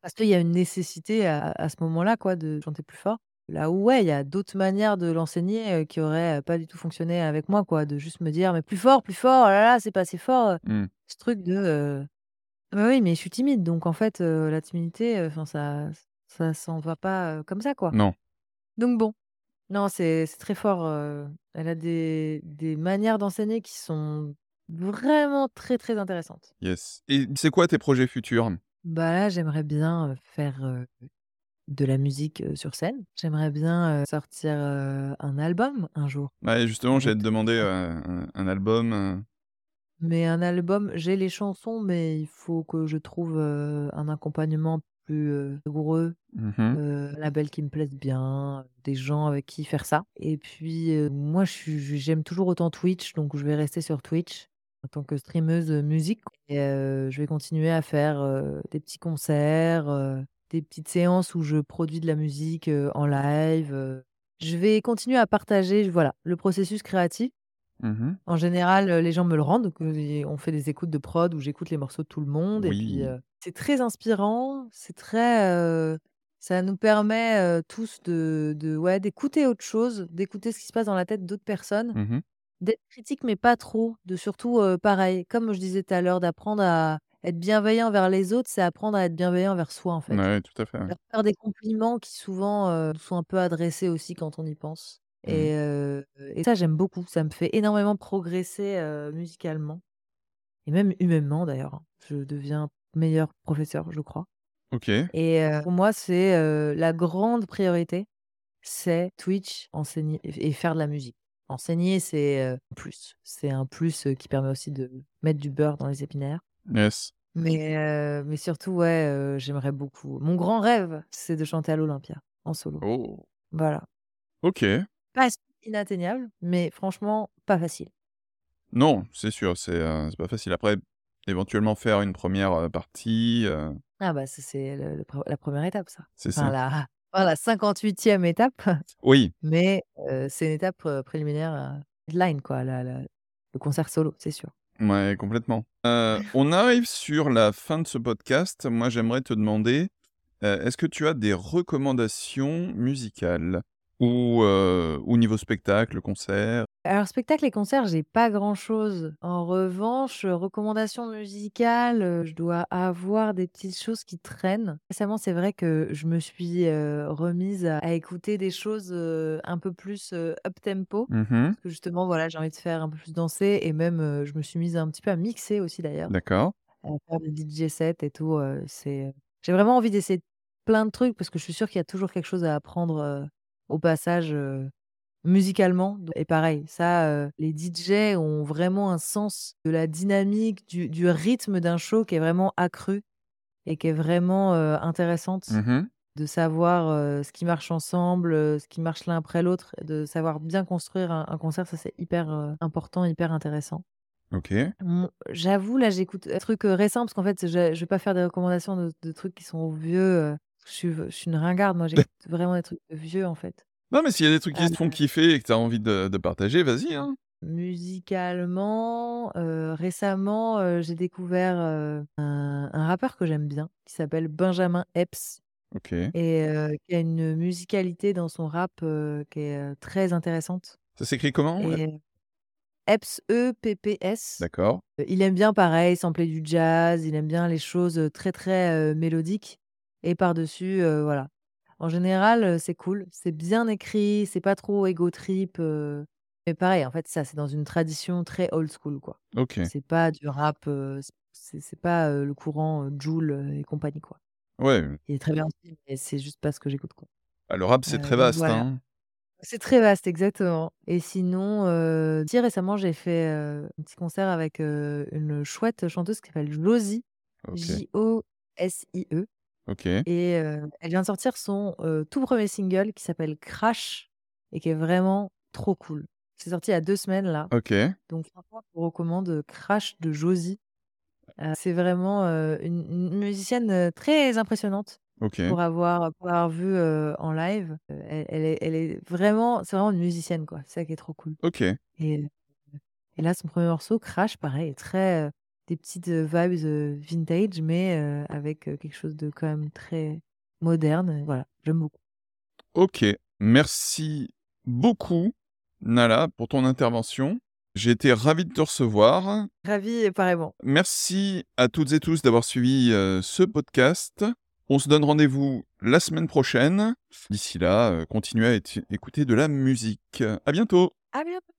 Parce qu'il y a une nécessité à à ce moment-là, quoi, de chanter plus fort. Là où, ouais, il y a d'autres manières de l'enseigner, qui auraient, pas du tout fonctionné avec moi, quoi, de juste me dire: «Mais plus fort, plus fort, oh là là, c'est pas assez fort», Mmh. ce truc de, «Bah oui, mais je suis timide», donc en fait, la timidité, enfin ça ça s'en va pas, comme ça, quoi. Non. Donc bon, non, c'est c'est très fort, elle a des des manières d'enseigner qui sont vraiment très, très intéressantes. Yes et c'est quoi tes projets futurs? Bah, là, j'aimerais bien, faire, de la musique, sur scène. J'aimerais bien, sortir, un album un jour Ouais, justement, j'allais te demander, un un album, Mais un album, j'ai les chansons, mais il faut que je trouve, un accompagnement plus, heu, rigoureux, Mmh un label qui me plaise bien, des gens avec qui faire ça et puis, heu, moi, j'aime toujours autant Twitch, donc je vais rester sur Twitch en tant que streameuse, musique et je vais continuer à faire, des petits concerts, des petites séances où je produis de la musique, en live. Je vais continuer à partager, voilà, le processus créatif. Mmh mh. En général, les gens me le rendent, donc on fait des écoutes de prod où j'écoute les morceaux de tout le monde et puis. C'est très inspirant, c'est très, heu, ça nous permet, heu, tous de de ouais, d'écouter autre chose, d'écouter ce qui se passe dans la tête d'autres personnes, Mmh mh. d'être critique mais pas trop, de surtout, heu, pareil, comme je disais tout à l'heure, d'apprendre à être bienveillant envers les autres, c'est apprendre à être bienveillant envers soi, en fait. Ouais, tout à fait, ouais. Leur faire des compliments qui souvent, heu, nous sont un peu adressés aussi quand on y pense Mmh. et heu et ça, j'aime beaucoup. Ça me fait énormément progresser, heu, musicalement et même humainement d'ailleurs, hein. Je deviens meilleur professeur, je crois OK. et heu, pour moi, c'est, heu, la grande priorité, c'est Twitch, enseigner et faire de la musique. Enseigner, c'est, un plus. C'est un plus, heu, qui permet aussi de mettre du beurre dans les épinards. Yes. Mais mais surtout, ouais, j'aimerais beaucoup mon grand rêve, c'est de chanter à l'Olympia, en solo. Oh! Voilà. OK. Pas inatteignable, mais franchement pas facile. Non, c'est sûr, c'est pas facile. Après, éventuellement faire une 1re, heu, partie, Ah bah c'est le le pre la 1re étape ça. C'est Enfin ça. la pas la 58e étape, Oui. mais c'est une étape, préliminaire deadline quoi, la la le concert solo, c'est sûr. Mouais, complètement. On arrive sur la fin de ce podcast. Moi, j'aimerais te demander, est-ce que tu as des recommandations musicales? Ou ou niveau spectacle, concert? Alors spectacle et concert, j'ai pas grand-chose. En revanche, heu, recommandations musicales, heu, je dois avoir des petites choses qui traînent. Récemment, c'est vrai que je me suis, heu, remise à écouter des choses, heu, un peu plus, heu, up tempo. Mmh Parce que justement, voilà, j'ai envie de faire un peu plus danser et même, heu, je me suis mise un petit peu à mixer aussi d'ailleurs, D'accord. à faire des DJ sets et tout, heu, c'est, j'ai vraiment envie d'essayer plein de trucs parce que je suis sûre qu'il y a toujours quelque chose à apprendre, heu, au passage, heu Musicalement et pareil, ça, les DJ ont vraiment un sens de la dynamique, du du rythme d'un show qui est vraiment accru et qui est vraiment, intéressante. Mmh De savoir, ce qui marche ensemble, ce qui marche l'un après l'autre, de savoir bien construire un un concert, ça c'est hyper, important, hyper intéressant. OK. J'avoue là, j'écoute un truc, récent parce qu'en fait, je je vais pas faire des recommandations de de trucs qui sont vieux, je suis je suis une ringarde, moi j'écoute vraiment des trucs vieux en fait. Non, mais s'il y a des trucs qui te font kiffer et que tu as envie de de partager, vas-y, hein. Musicalement, heu, récemment, heu, j'ai découvert, un un rappeur que j'aime bien, qui s'appelle Benjamin Epps OK. et qui a une musicalité dans son rap, qui est, très intéressante Ça s'écrit comment? Et Epps, E-P-P-S. D'accord. Il aime bien pareil sampler du jazz, il aime bien les choses, très, très, mélodiques et par-dessus, voilà. En général, heu, c'est cool, c'est bien écrit, c'est pas trop ego trip, heu, mais pareil, en fait, ça, c'est dans une tradition très old school, quoi. OK. C'est pas du rap, heu, c c'est c'est pas, heu, le courant, heu, Jul, heu et compagnie, quoi. Ouais, Il est très bien aussi, mais c'est juste pas ce que j'écoute, quoi. bah, le rap, c'est Heu, très donc vaste, voilà. hein. C'est très vaste, exactement et sinon, heu, si récemment, j'ai fait, heu, un petit concert avec, heu, une chouette chanteuse qui s'appelle Josie, OK. J-O-S-I-E OK. et heu, elle vient de sortir son, heu, tout premier single qui s'appelle Crash et qui est vraiment trop cool. C'est sorti il y a 2 semaines là, OK. donc franchement, je vous recommande, heu, Crash de Josie. Heu, c'est vraiment, heu, une une musicienne, heu, très impressionnante OK. pour avoir pour l'avoir vue, heu, en live. Heu, elle elle est elle est vraiment c'est vraiment une musicienne, quoi. C'est ça qui est trop cool OK. et heu et là, son premier morceau, Crash, pareil, est très, heu, des petites, vibes, vintage mais avec, quelque chose de quand même très moderne, voilà, j'aime beaucoup. OK. Merci beaucoup, Nala, pour ton intervention. J'ai été ravi de te recevoir. Ravie et pareillement. Merci à toutes et tous d'avoir suivi, ce podcast. On se donne rendez-vous la semaine prochaine. D'ici là, heu, continuez à écouter de la musique. À bientôt. À bientôt.